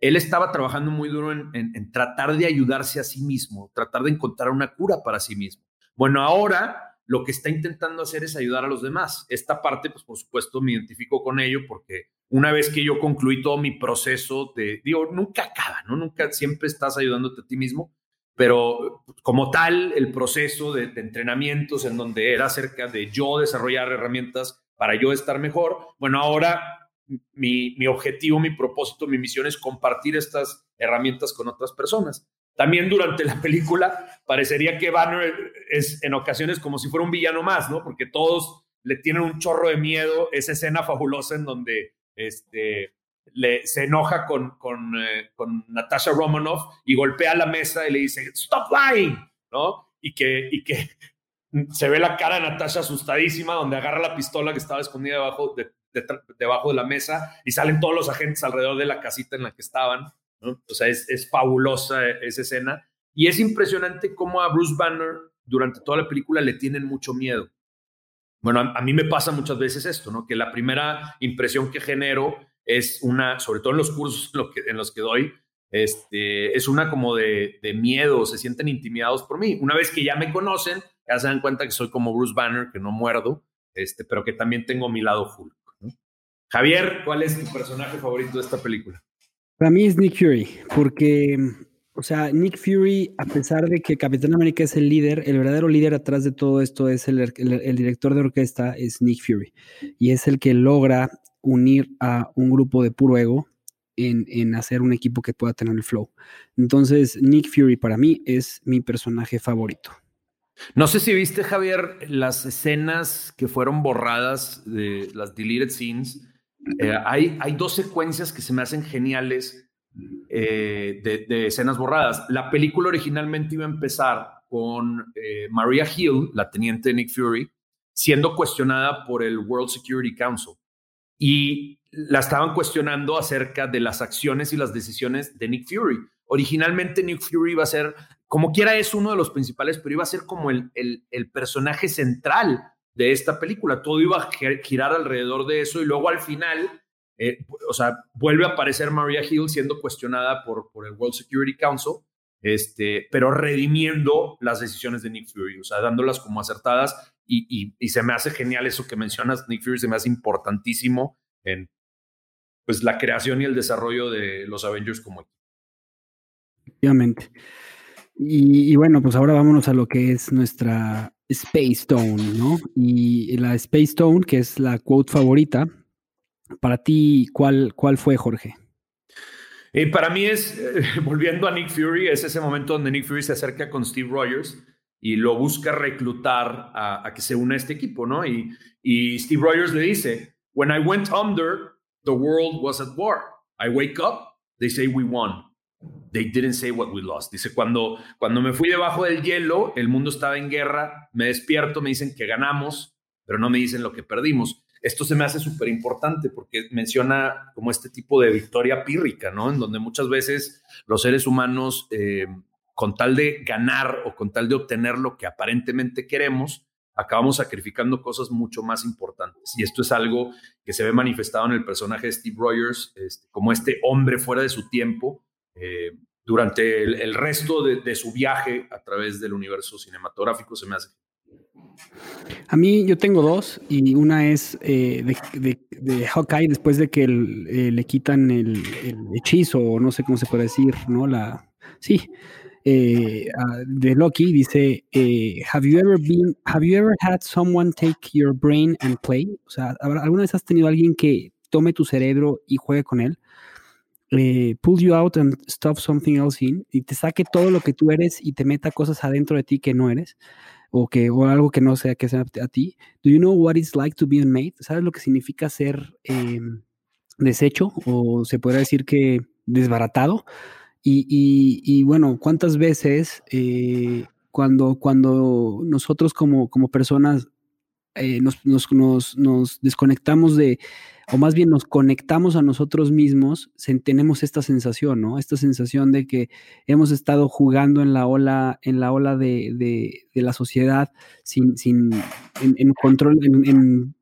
él estaba trabajando muy duro en, tratar de ayudarse a sí mismo, tratar de encontrar una cura para sí mismo. Bueno, ahora lo que está intentando hacer es ayudar a los demás. Esta parte, pues por supuesto, me identifico con ello porque una vez que yo concluí todo mi proceso de, digo, nunca acaba, ¿no? Nunca siempre estás ayudándote a ti mismo, pero como tal, el proceso de, entrenamientos en donde era acerca de yo desarrollar herramientas para yo estar mejor, bueno, ahora mi, mi objetivo, mi propósito, mi misión es compartir estas herramientas con otras personas. También durante la película parecería que Banner es en ocasiones como si fuera un villano más, ¿no? Porque todos le tienen un chorro de miedo, esa escena fabulosa en donde este, le, se enoja con, con, eh, Natasha Romanoff y golpea la mesa y le dice, stop lying, ¿no? Y que, y que se ve la cara de Natasha asustadísima, donde agarra la pistola que estaba escondida debajo de, debajo de la mesa y salen todos los agentes alrededor de la casita en la que estaban, ¿no? O sea, es, es fabulosa esa escena. Y es impresionante cómo a Bruce Banner durante toda la película le tienen mucho miedo. Bueno, a, mí me pasa muchas veces esto, ¿no? Que la primera impresión que genero es una, sobre todo en los cursos en, los que doy, este, es una como de, miedo, se sienten intimidados por mí. Una vez que ya me conocen, ya se dan cuenta que soy como Bruce Banner, que no muerdo, este, pero que también tengo mi lado Hulk. Javier, ¿cuál es tu personaje favorito de esta película? Para mí es Nick Fury, porque, o sea, Nick Fury, a pesar de que Capitán América es el líder, el verdadero líder atrás de todo esto es el, director de orquesta, es Nick Fury, y es el que logra unir a un grupo de puro ego en, hacer un equipo que pueda tener el flow. Entonces, Nick Fury para mí es mi personaje favorito. No sé si viste, Javier, las escenas que fueron borradas de las deleted scenes. Eh, hay, dos secuencias que se me hacen geniales eh, de, escenas borradas. La película originalmente iba a empezar con eh, Maria Hill, la teniente Nick Fury, siendo cuestionada por el World Security Council y la estaban cuestionando acerca de las acciones y las decisiones de Nick Fury. Originalmente Nick Fury iba a ser, como quiera es uno de los principales, pero iba a ser como el, personaje central de esta película. Todo iba a girar alrededor de eso y luego al final, eh, o sea, vuelve a aparecer Maria Hill siendo cuestionada por, por el World Security Council, este, pero redimiendo las decisiones de Nick Fury, o sea, dándolas como acertadas y, se me hace genial eso que mencionas, Nick Fury, se me hace importantísimo en pues, la creación y el desarrollo de los Avengers como equipo. Obviamente. Y, bueno, pues ahora vámonos a lo que es nuestra Space Stone, ¿no? Y la Space Stone, que es la quote favorita, para ti, ¿cuál, cuál fue, Jorge? Eh, para mí es, eh, volviendo a Nick Fury, es ese momento donde Nick Fury se acerca con Steve Rogers y lo busca reclutar a, que se una a este equipo, ¿no? Y, y Steve Rogers le dice, When I went under, the world was at war. I wake up, they say we won. They didn't say what we lost. Dice, cuando, cuando me fui debajo del hielo, el mundo estaba en guerra, me despierto, me dicen que ganamos, pero no me dicen lo que perdimos. Esto se me hace súper importante porque menciona como este tipo de victoria pírrica, ¿no? En donde muchas veces los seres humanos eh, con tal de ganar o con tal de obtener lo que aparentemente queremos, acabamos sacrificando cosas mucho más importantes. Y esto es algo que se ve manifestado en el personaje de Steve Rogers, este, como este hombre fuera de su tiempo, eh, durante el, resto de, su viaje a través del universo cinematográfico, se me hace. A mí yo tengo dos y una es eh, de, Hawkeye después de que eh, le quitan el, el, hechizo o no sé cómo se puede decir, ¿no? La, sí, eh, de Loki dice, eh, have you ever been, have you ever had someone take your brain and play? O sea, ¿alguna vez has tenido alguien que tome tu cerebro y juegue con él? Eh, pull you out and stuff something else in y te saque todo lo que tú eres y te meta cosas adentro de ti que no eres o que o algo que no sea que sea a ti. Do you know what it's like to be unmade? ¿Sabes lo que significa ser em, deshecho o se podría decir que desbaratado? Y, bueno, ¿cuántas veces eh, cuando, cuando nosotros como, como personas eh, nos, nos, desconectamos de, o más bien nos conectamos a nosotros mismos, tenemos esta sensación, ¿no? Esta sensación de que hemos estado jugando en la ola, en la ola de, la sociedad sin, sin en, control, en,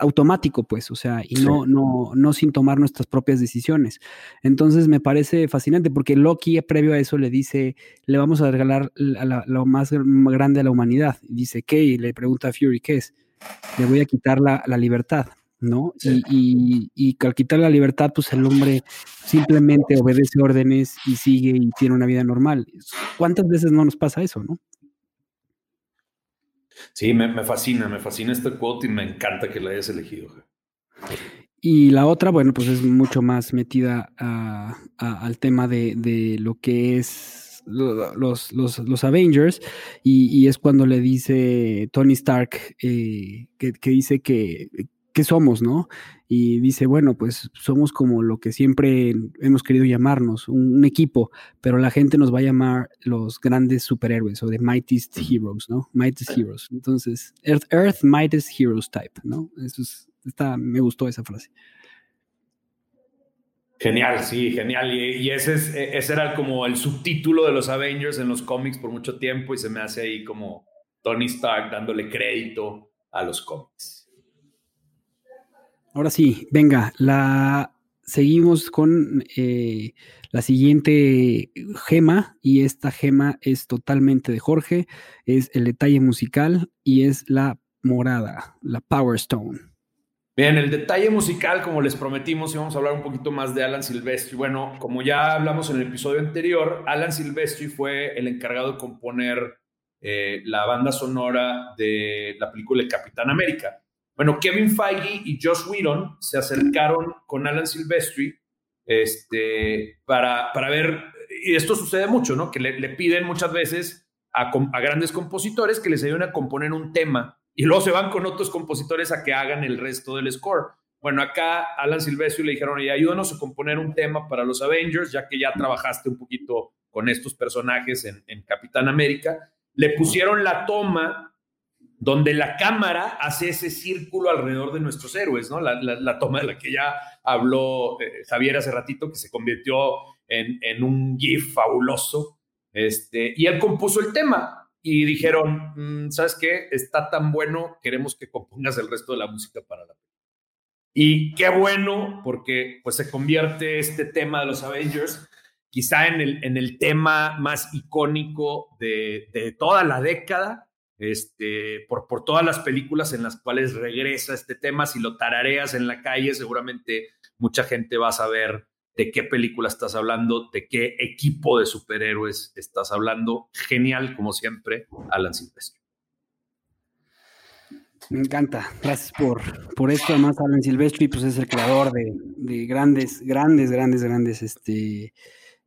automático, pues, o sea, y no, no, no sin tomar nuestras propias decisiones. Entonces me parece fascinante porque Loki, previo a eso, le dice, le vamos a regalar lo más grande a la humanidad. dice, ¿qué? Y le pregunta a Fury, ¿qué es? Le voy a quitar la, libertad. ¿no? Y, y, al quitar la libertad, pues el hombre simplemente obedece órdenes y sigue y tiene una vida normal. ¿Cuántas veces no nos pasa eso, no? Sí, me, fascina, me fascina este quote y me encanta que lo hayas elegido. Y la otra, bueno, pues es mucho más metida al tema de, lo que es los, los, Avengers y, es cuando le dice Tony Stark eh, que, dice que, ¿qué somos, no? Y dice, bueno, pues somos como lo que siempre hemos querido llamarnos, un, equipo, pero la gente nos va a llamar los grandes superhéroes o the mightiest heroes, ¿no? Mightiest heroes. Entonces, Earth, Earth mightiest heroes type, ¿no? Eso es, está, me gustó esa frase. Genial, sí, genial. Y, ese, es, e, ese era como el subtítulo de los Avengers en los cómics por mucho tiempo y se me hace ahí como Tony Stark dándole crédito a los cómics. Ahora sí, venga, la seguimos con eh, la siguiente gema y esta gema es totalmente de Jorge, es el detalle musical y es la morada, la Power Stone. Bien, el detalle musical, como les prometimos, íbamos a hablar un poquito más de Alan Silvestri. Bueno, como ya hablamos en el episodio anterior, Alan Silvestri fue el encargado de componer eh, la banda sonora de la película de Capitán América. Bueno, Kevin Feige y Josh Whedon se acercaron con Alan Silvestri este, para, para ver, y esto sucede mucho, ¿no? Que le, piden muchas veces a, grandes compositores que les ayuden a componer un tema y luego se van con otros compositores a que hagan el resto del score. Bueno, acá Alan Silvestri le dijeron, y ayúdanos a componer un tema para los Avengers, ya que ya trabajaste un poquito con estos personajes en, en Capitán América. Le pusieron la toma donde la cámara hace ese círculo alrededor de nuestros héroes, ¿no? La, toma de la que ya habló eh, Javier hace ratito, que se convirtió en, un GIF fabuloso. Este, y él compuso el tema y dijeron, mm, ¿sabes qué? Está tan bueno, queremos que compongas el resto de la música para la película. Y qué bueno, porque pues se convierte este tema de los Avengers quizá en el, en el tema más icónico de, de toda la década este, por, por todas las películas en las cuales regresa este tema. Si lo tarareas en la calle, seguramente mucha gente va a saber de qué película estás hablando, de qué equipo de superhéroes estás hablando. Genial, como siempre, Alan Silvestri. Me encanta, gracias por, por esto. Además, Alan Silvestri pues, es el creador de, grandes, grandes, grandes, grandes este,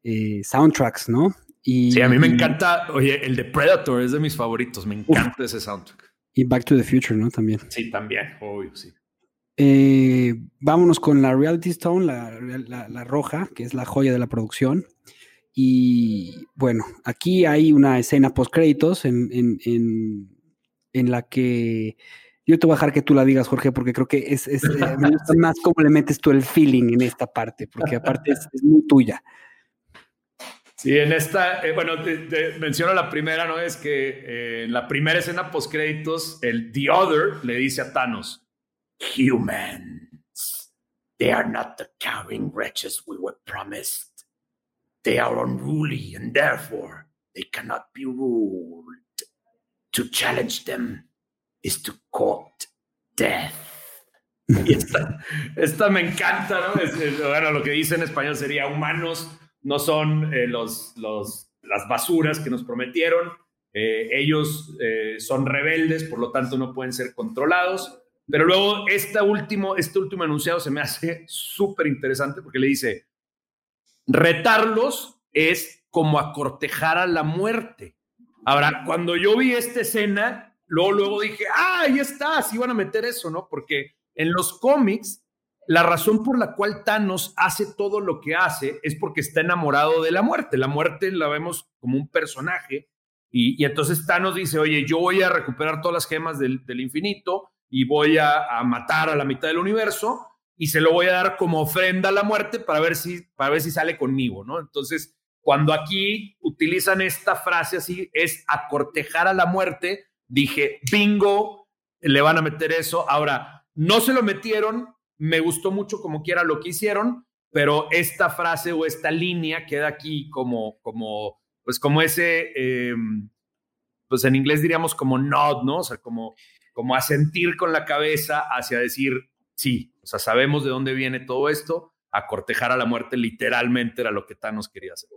eh, soundtracks, ¿no? sí, a mí me encanta, oye, el de Predator es de mis favoritos, me encanta ese soundtrack. Y Back to the Future, ¿no? También. Sí, también, obvio, sí. Eh, vámonos con la Reality Stone, la, roja, que es la joya de la producción. Y bueno, aquí hay una escena post créditos en, en, la que yo te voy a dejar que tú la digas, Jorge, porque creo que es, es eh, me gusta más cómo le metes tú el feeling en esta parte, porque aparte es muy tuya. Sí, en esta, eh, bueno, te, menciono la primera, ¿no? Es que eh, en la primera escena post créditos, el The Other le dice a Thanos, Humans, they are not the cowering wretches we were promised. They are unruly and therefore they cannot be ruled. To challenge them is to court death. Y esta, esta me encanta, ¿no? Es, bueno, lo que dice en español sería humanos no son eh, los, los, las basuras que nos prometieron. Eh, ellos eh, son rebeldes, por lo tanto no pueden ser controlados. Pero luego este último, este último enunciado se me hace súper interesante porque le dice, retarlos es como acortejar a la muerte. Ahora, cuando yo vi esta escena, luego, luego dije, ah, ahí está, así van a meter eso, ¿no? Porque en los cómics la razón por la cual Thanos hace todo lo que hace es porque está enamorado de la muerte. La muerte la vemos como un personaje y, entonces Thanos dice, oye, yo voy a recuperar todas las gemas del, infinito y voy a, matar a la mitad del universo y se lo voy a dar como ofrenda a la muerte para ver si, para ver si sale conmigo, ¿no? Entonces, cuando aquí utilizan esta frase así, es acortejar a la muerte, dije, bingo, le van a meter eso. Ahora, no se lo metieron, me gustó mucho como quiera lo que hicieron, pero esta frase o esta línea queda aquí como, como, pues como ese, em, pues en inglés diríamos como nod, ¿no? O sea, como, como asentir con la cabeza hacia decir, sí, o sea, sabemos de dónde viene todo esto, a cortejar a la muerte literalmente era lo que Thanos quería hacer.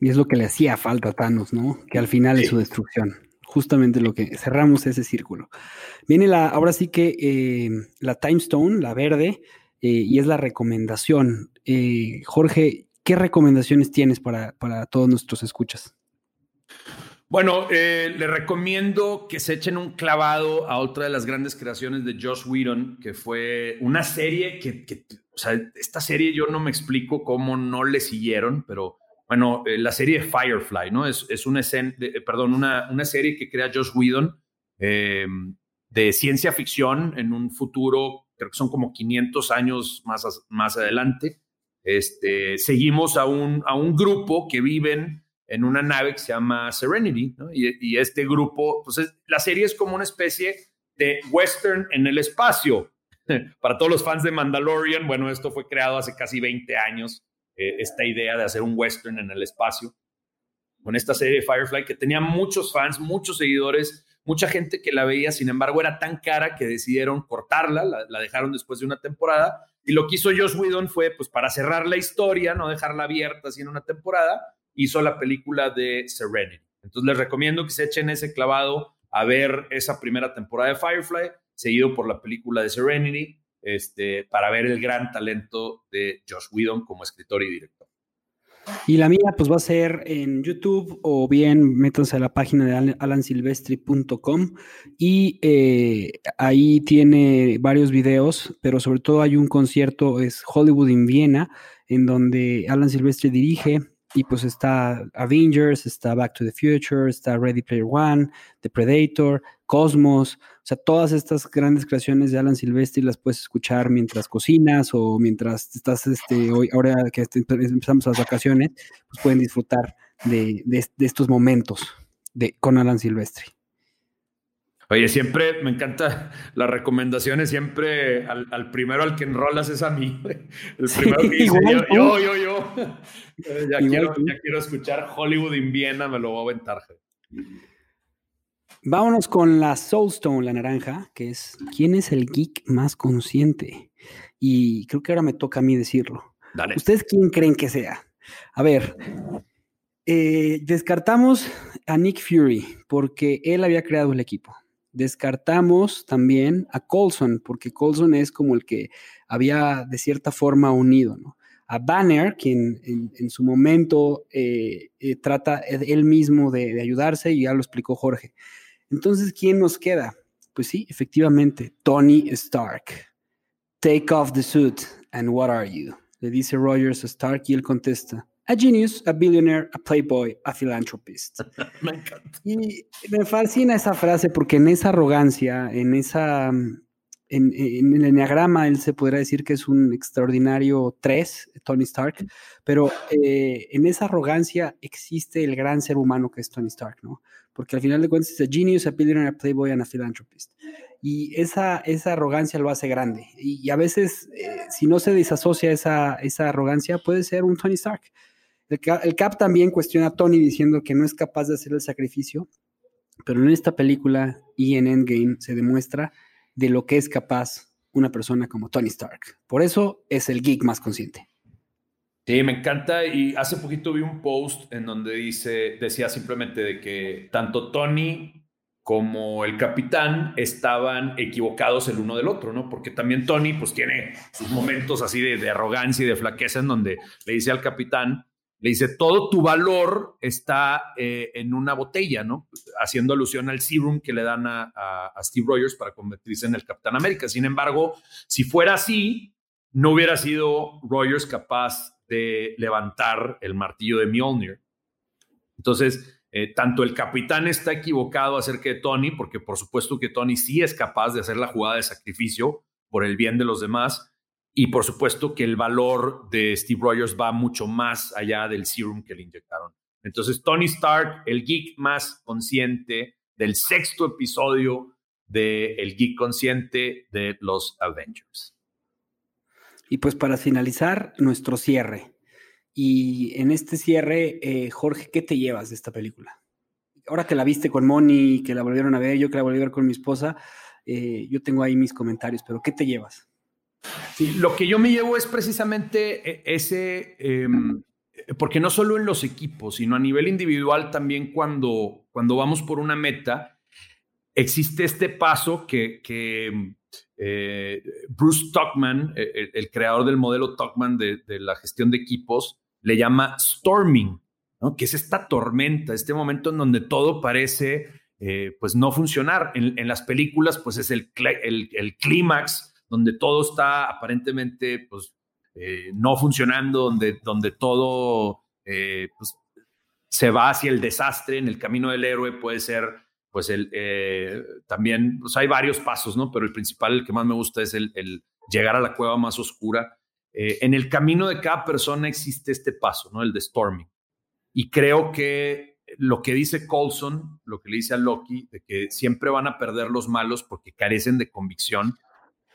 Y es lo que le hacía falta a Thanos, ¿no? Que al final es su destrucción. Justamente lo que cerramos ese círculo. Viene la, ahora sí que eh, la Time Stone, la verde, eh, y es la recomendación. Eh, Jorge, ¿qué recomendaciones tienes para, para todos nuestros escuchas? Bueno, eh, le recomiendo que se echen un clavado a otra de las grandes creaciones de Josh Whedon, que fue una serie que, o sea, esta serie yo no me explico cómo no le siguieron, pero bueno, la serie Firefly, ¿no? Es, es una, escena, perdón, una, una, serie que crea Josh Whedon de ciencia ficción en un futuro creo que son como 500 años más, más adelante. Este, seguimos a un, a un grupo que viven en una nave que se llama Serenity, y, este grupo, pues la serie es como una especie de western en el espacio. Para todos los fans de Mandalorian, bueno, esto fue creado hace casi 20 años, eh, esta idea de hacer un western en el espacio, con esta serie de Firefly que tenía muchos fans, muchos seguidores, Mucha gente que la veía, sin embargo, era tan cara que decidieron cortarla, la, dejaron después de una temporada. Y lo que hizo Josh Whedon fue, pues, para cerrar la historia, no dejarla abierta así en una temporada, hizo la película de Serenity. Entonces les recomiendo que se echen ese clavado a ver esa primera temporada de Firefly, seguido por la película de Serenity, este, para ver el gran talento de Josh Whedon como escritor y director. Y la mía, pues va a ser en YouTube o bien métanse a la página de alansilvestri.com y eh, ahí tiene varios videos, pero sobre todo hay un concierto, es Hollywood in Viena, en donde Alan Silvestri dirige y pues está Avengers, está Back to the Future, está Ready Player One, The Predator, Cosmos, o sea, todas estas grandes creaciones de Alan Silvestri las puedes escuchar mientras cocinas o mientras estás, este, hoy, ahora que empezamos las vacaciones, pues pueden disfrutar de, estos momentos de, con Alan Silvestri. Oye, siempre me encanta las recomendaciones, siempre al, primero al que enrolas es a mí. El primero que dice yo, yo, yo, ya, quiero, ya, quiero, escuchar Hollywood in Viena, me lo voy a aventar. Vámonos con la Soulstone, la naranja, que es ¿quién es el geek más consciente? Y creo que ahora me toca a mí decirlo. Dale. ¿Ustedes quién creen que sea? A ver, eh, descartamos a Nick Fury porque él había creado el equipo. Descartamos también a Colson, porque Colson es como el que había de cierta forma unido, ¿no? A Banner, quien en, su momento eh, eh, trata él mismo de, ayudarse, y ya lo explicó Jorge. Entonces, ¿quién nos queda? Pues sí, efectivamente, Tony Stark. Take off the suit, and what are you? Le dice Rogers a Stark y él contesta, a genius, a billionaire, a playboy, a philanthropist. me encanta. Y me fascina esa frase porque en esa arrogancia, en esa en, el enneagrama él se podría decir que es un extraordinario 3, Tony Stark, pero eh, en esa arrogancia existe el gran ser humano que es Tony Stark, ¿no? Porque al final de cuentas es a genius, a billionaire, a playboy and a philanthropist. Y esa, esa arrogancia lo hace grande. Y, a veces, eh, si no se desasocia esa, esa arrogancia, puede ser un Tony Stark. El Cap, también cuestiona a Tony diciendo que no es capaz de hacer el sacrificio, pero en esta película y en Endgame se demuestra de lo que es capaz una persona como Tony Stark. Por eso es el geek más consciente. Sí, me encanta y hace poquito vi un post en donde dice, decía simplemente de que tanto Tony como el capitán estaban equivocados el uno del otro, ¿no? Porque también Tony pues tiene sus momentos así de, de arrogancia y de flaqueza en donde le dice al capitán, le dice, todo tu valor está eh, en una botella, ¿no? Haciendo alusión al serum que le dan a, Steve Rogers para convertirse en el Capitán América. Sin embargo, si fuera así, no hubiera sido Rogers capaz de levantar el martillo de Mjolnir. Entonces, eh, tanto el capitán está equivocado acerca de Tony, porque por supuesto que Tony sí es capaz de hacer la jugada de sacrificio por el bien de los demás, y por supuesto que el valor de Steve Rogers va mucho más allá del serum que le inyectaron. Entonces, Tony Stark, el geek más consciente del sexto episodio de El Geek Consciente de los Avengers. Y pues para finalizar, nuestro cierre. Y en este cierre, eh, Jorge, ¿qué te llevas de esta película? Ahora que la viste con Moni, que la volvieron a ver, yo que la volví a ver con mi esposa, eh, yo tengo ahí mis comentarios, pero ¿qué te llevas? Lo que yo me llevo es precisamente e, ese, em, porque no solo en los equipos, sino a nivel individual también cuando, cuando vamos por una meta, existe este paso que, eh, Bruce Tuckman, el, creador del modelo Tuckman de, la gestión de equipos, le llama storming, que es esta tormenta, este momento en donde todo parece eh, pues no funcionar. En, las películas pues es el, el, clímax, donde todo está aparentemente pues, eh, no funcionando, donde, donde todo pues, se va hacia el desastre. En el camino del héroe puede ser pues el, eh, también, pues hay varios pasos, ¿no? Pero el principal, el que más me gusta es el, llegar a la cueva más oscura. Eh, en el camino de cada persona existe este paso, ¿no? El de storming. Y creo que lo que dice Colson, lo que le dice a Loki, de que siempre van a perder los malos porque carecen de convicción.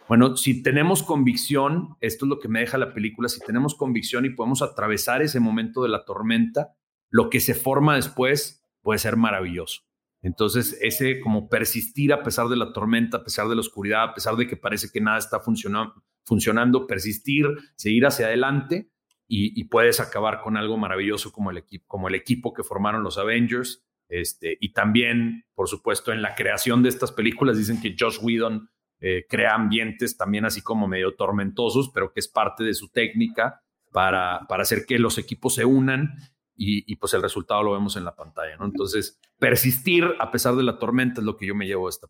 Bueno, si tenemos convicción, esto es lo que me deja la película, si tenemos convicción y podemos atravesar ese momento de la tormenta, lo que se forma después puede ser maravilloso. Entonces, ese como persistir a pesar de la tormenta, a pesar de la oscuridad, a pesar de que parece que nada está funcionando, persistir, seguir hacia adelante y, puedes acabar con algo maravilloso como el, equipo, como el equipo que formaron los Avengers. Este, y también, por supuesto, en la creación de estas películas dicen que Josh Whedon eh, crea ambientes también así como medio tormentosos, pero que es parte de su técnica para, para hacer que los equipos se unan y, pues el resultado lo vemos en la pantalla, ¿no? Entonces, persistir a pesar de la tormenta es lo que yo me llevo a esta.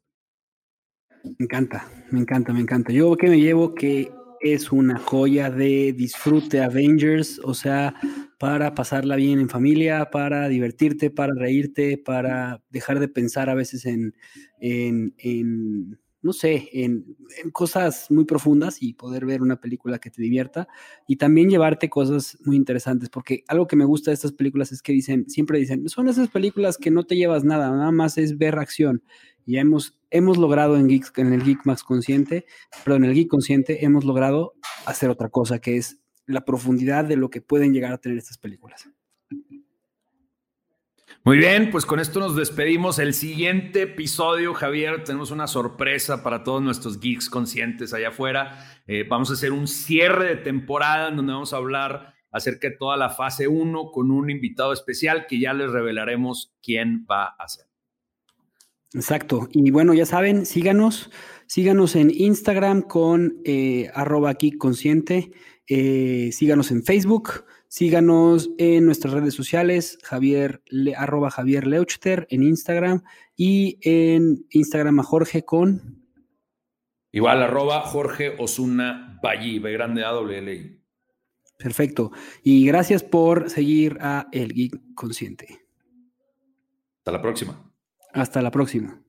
Me encanta, me encanta, me encanta. Yo que me llevo que es una joya de disfrute Avengers, o sea, para pasarla bien en familia, para divertirte, para reírte, para dejar de pensar a veces en, en no sé, en, cosas muy profundas y poder ver una película que te divierta y también llevarte cosas muy interesantes, porque algo que me gusta de estas películas es que dicen, siempre dicen, son esas películas que no te llevas nada, nada más es ver acción. Y hemos, hemos logrado en, Geek, en el Geek Max Consciente, pero en el Geek Consciente hemos logrado hacer otra cosa, que es la profundidad de lo que pueden llegar a tener estas películas. Muy bien, pues con esto nos despedimos. El siguiente episodio, Javier, tenemos una sorpresa para todos nuestros geeks conscientes allá afuera. Eh, vamos a hacer un cierre de temporada en donde vamos a hablar acerca de toda la fase 1 con un invitado especial que ya les revelaremos quién va a ser. Exacto. Y bueno, ya saben, síganos, síganos en Instagram con eh, arroba geek consciente, eh, síganos en Facebook Síganos en nuestras redes sociales, Javier, arroba Javier Leuchter en Instagram y en Instagram a Jorge con... Igual, arroba Jorge Osuna Ballí, B grande A W Perfecto. Y gracias por seguir a El Geek Consciente. Hasta la próxima. Hasta la próxima.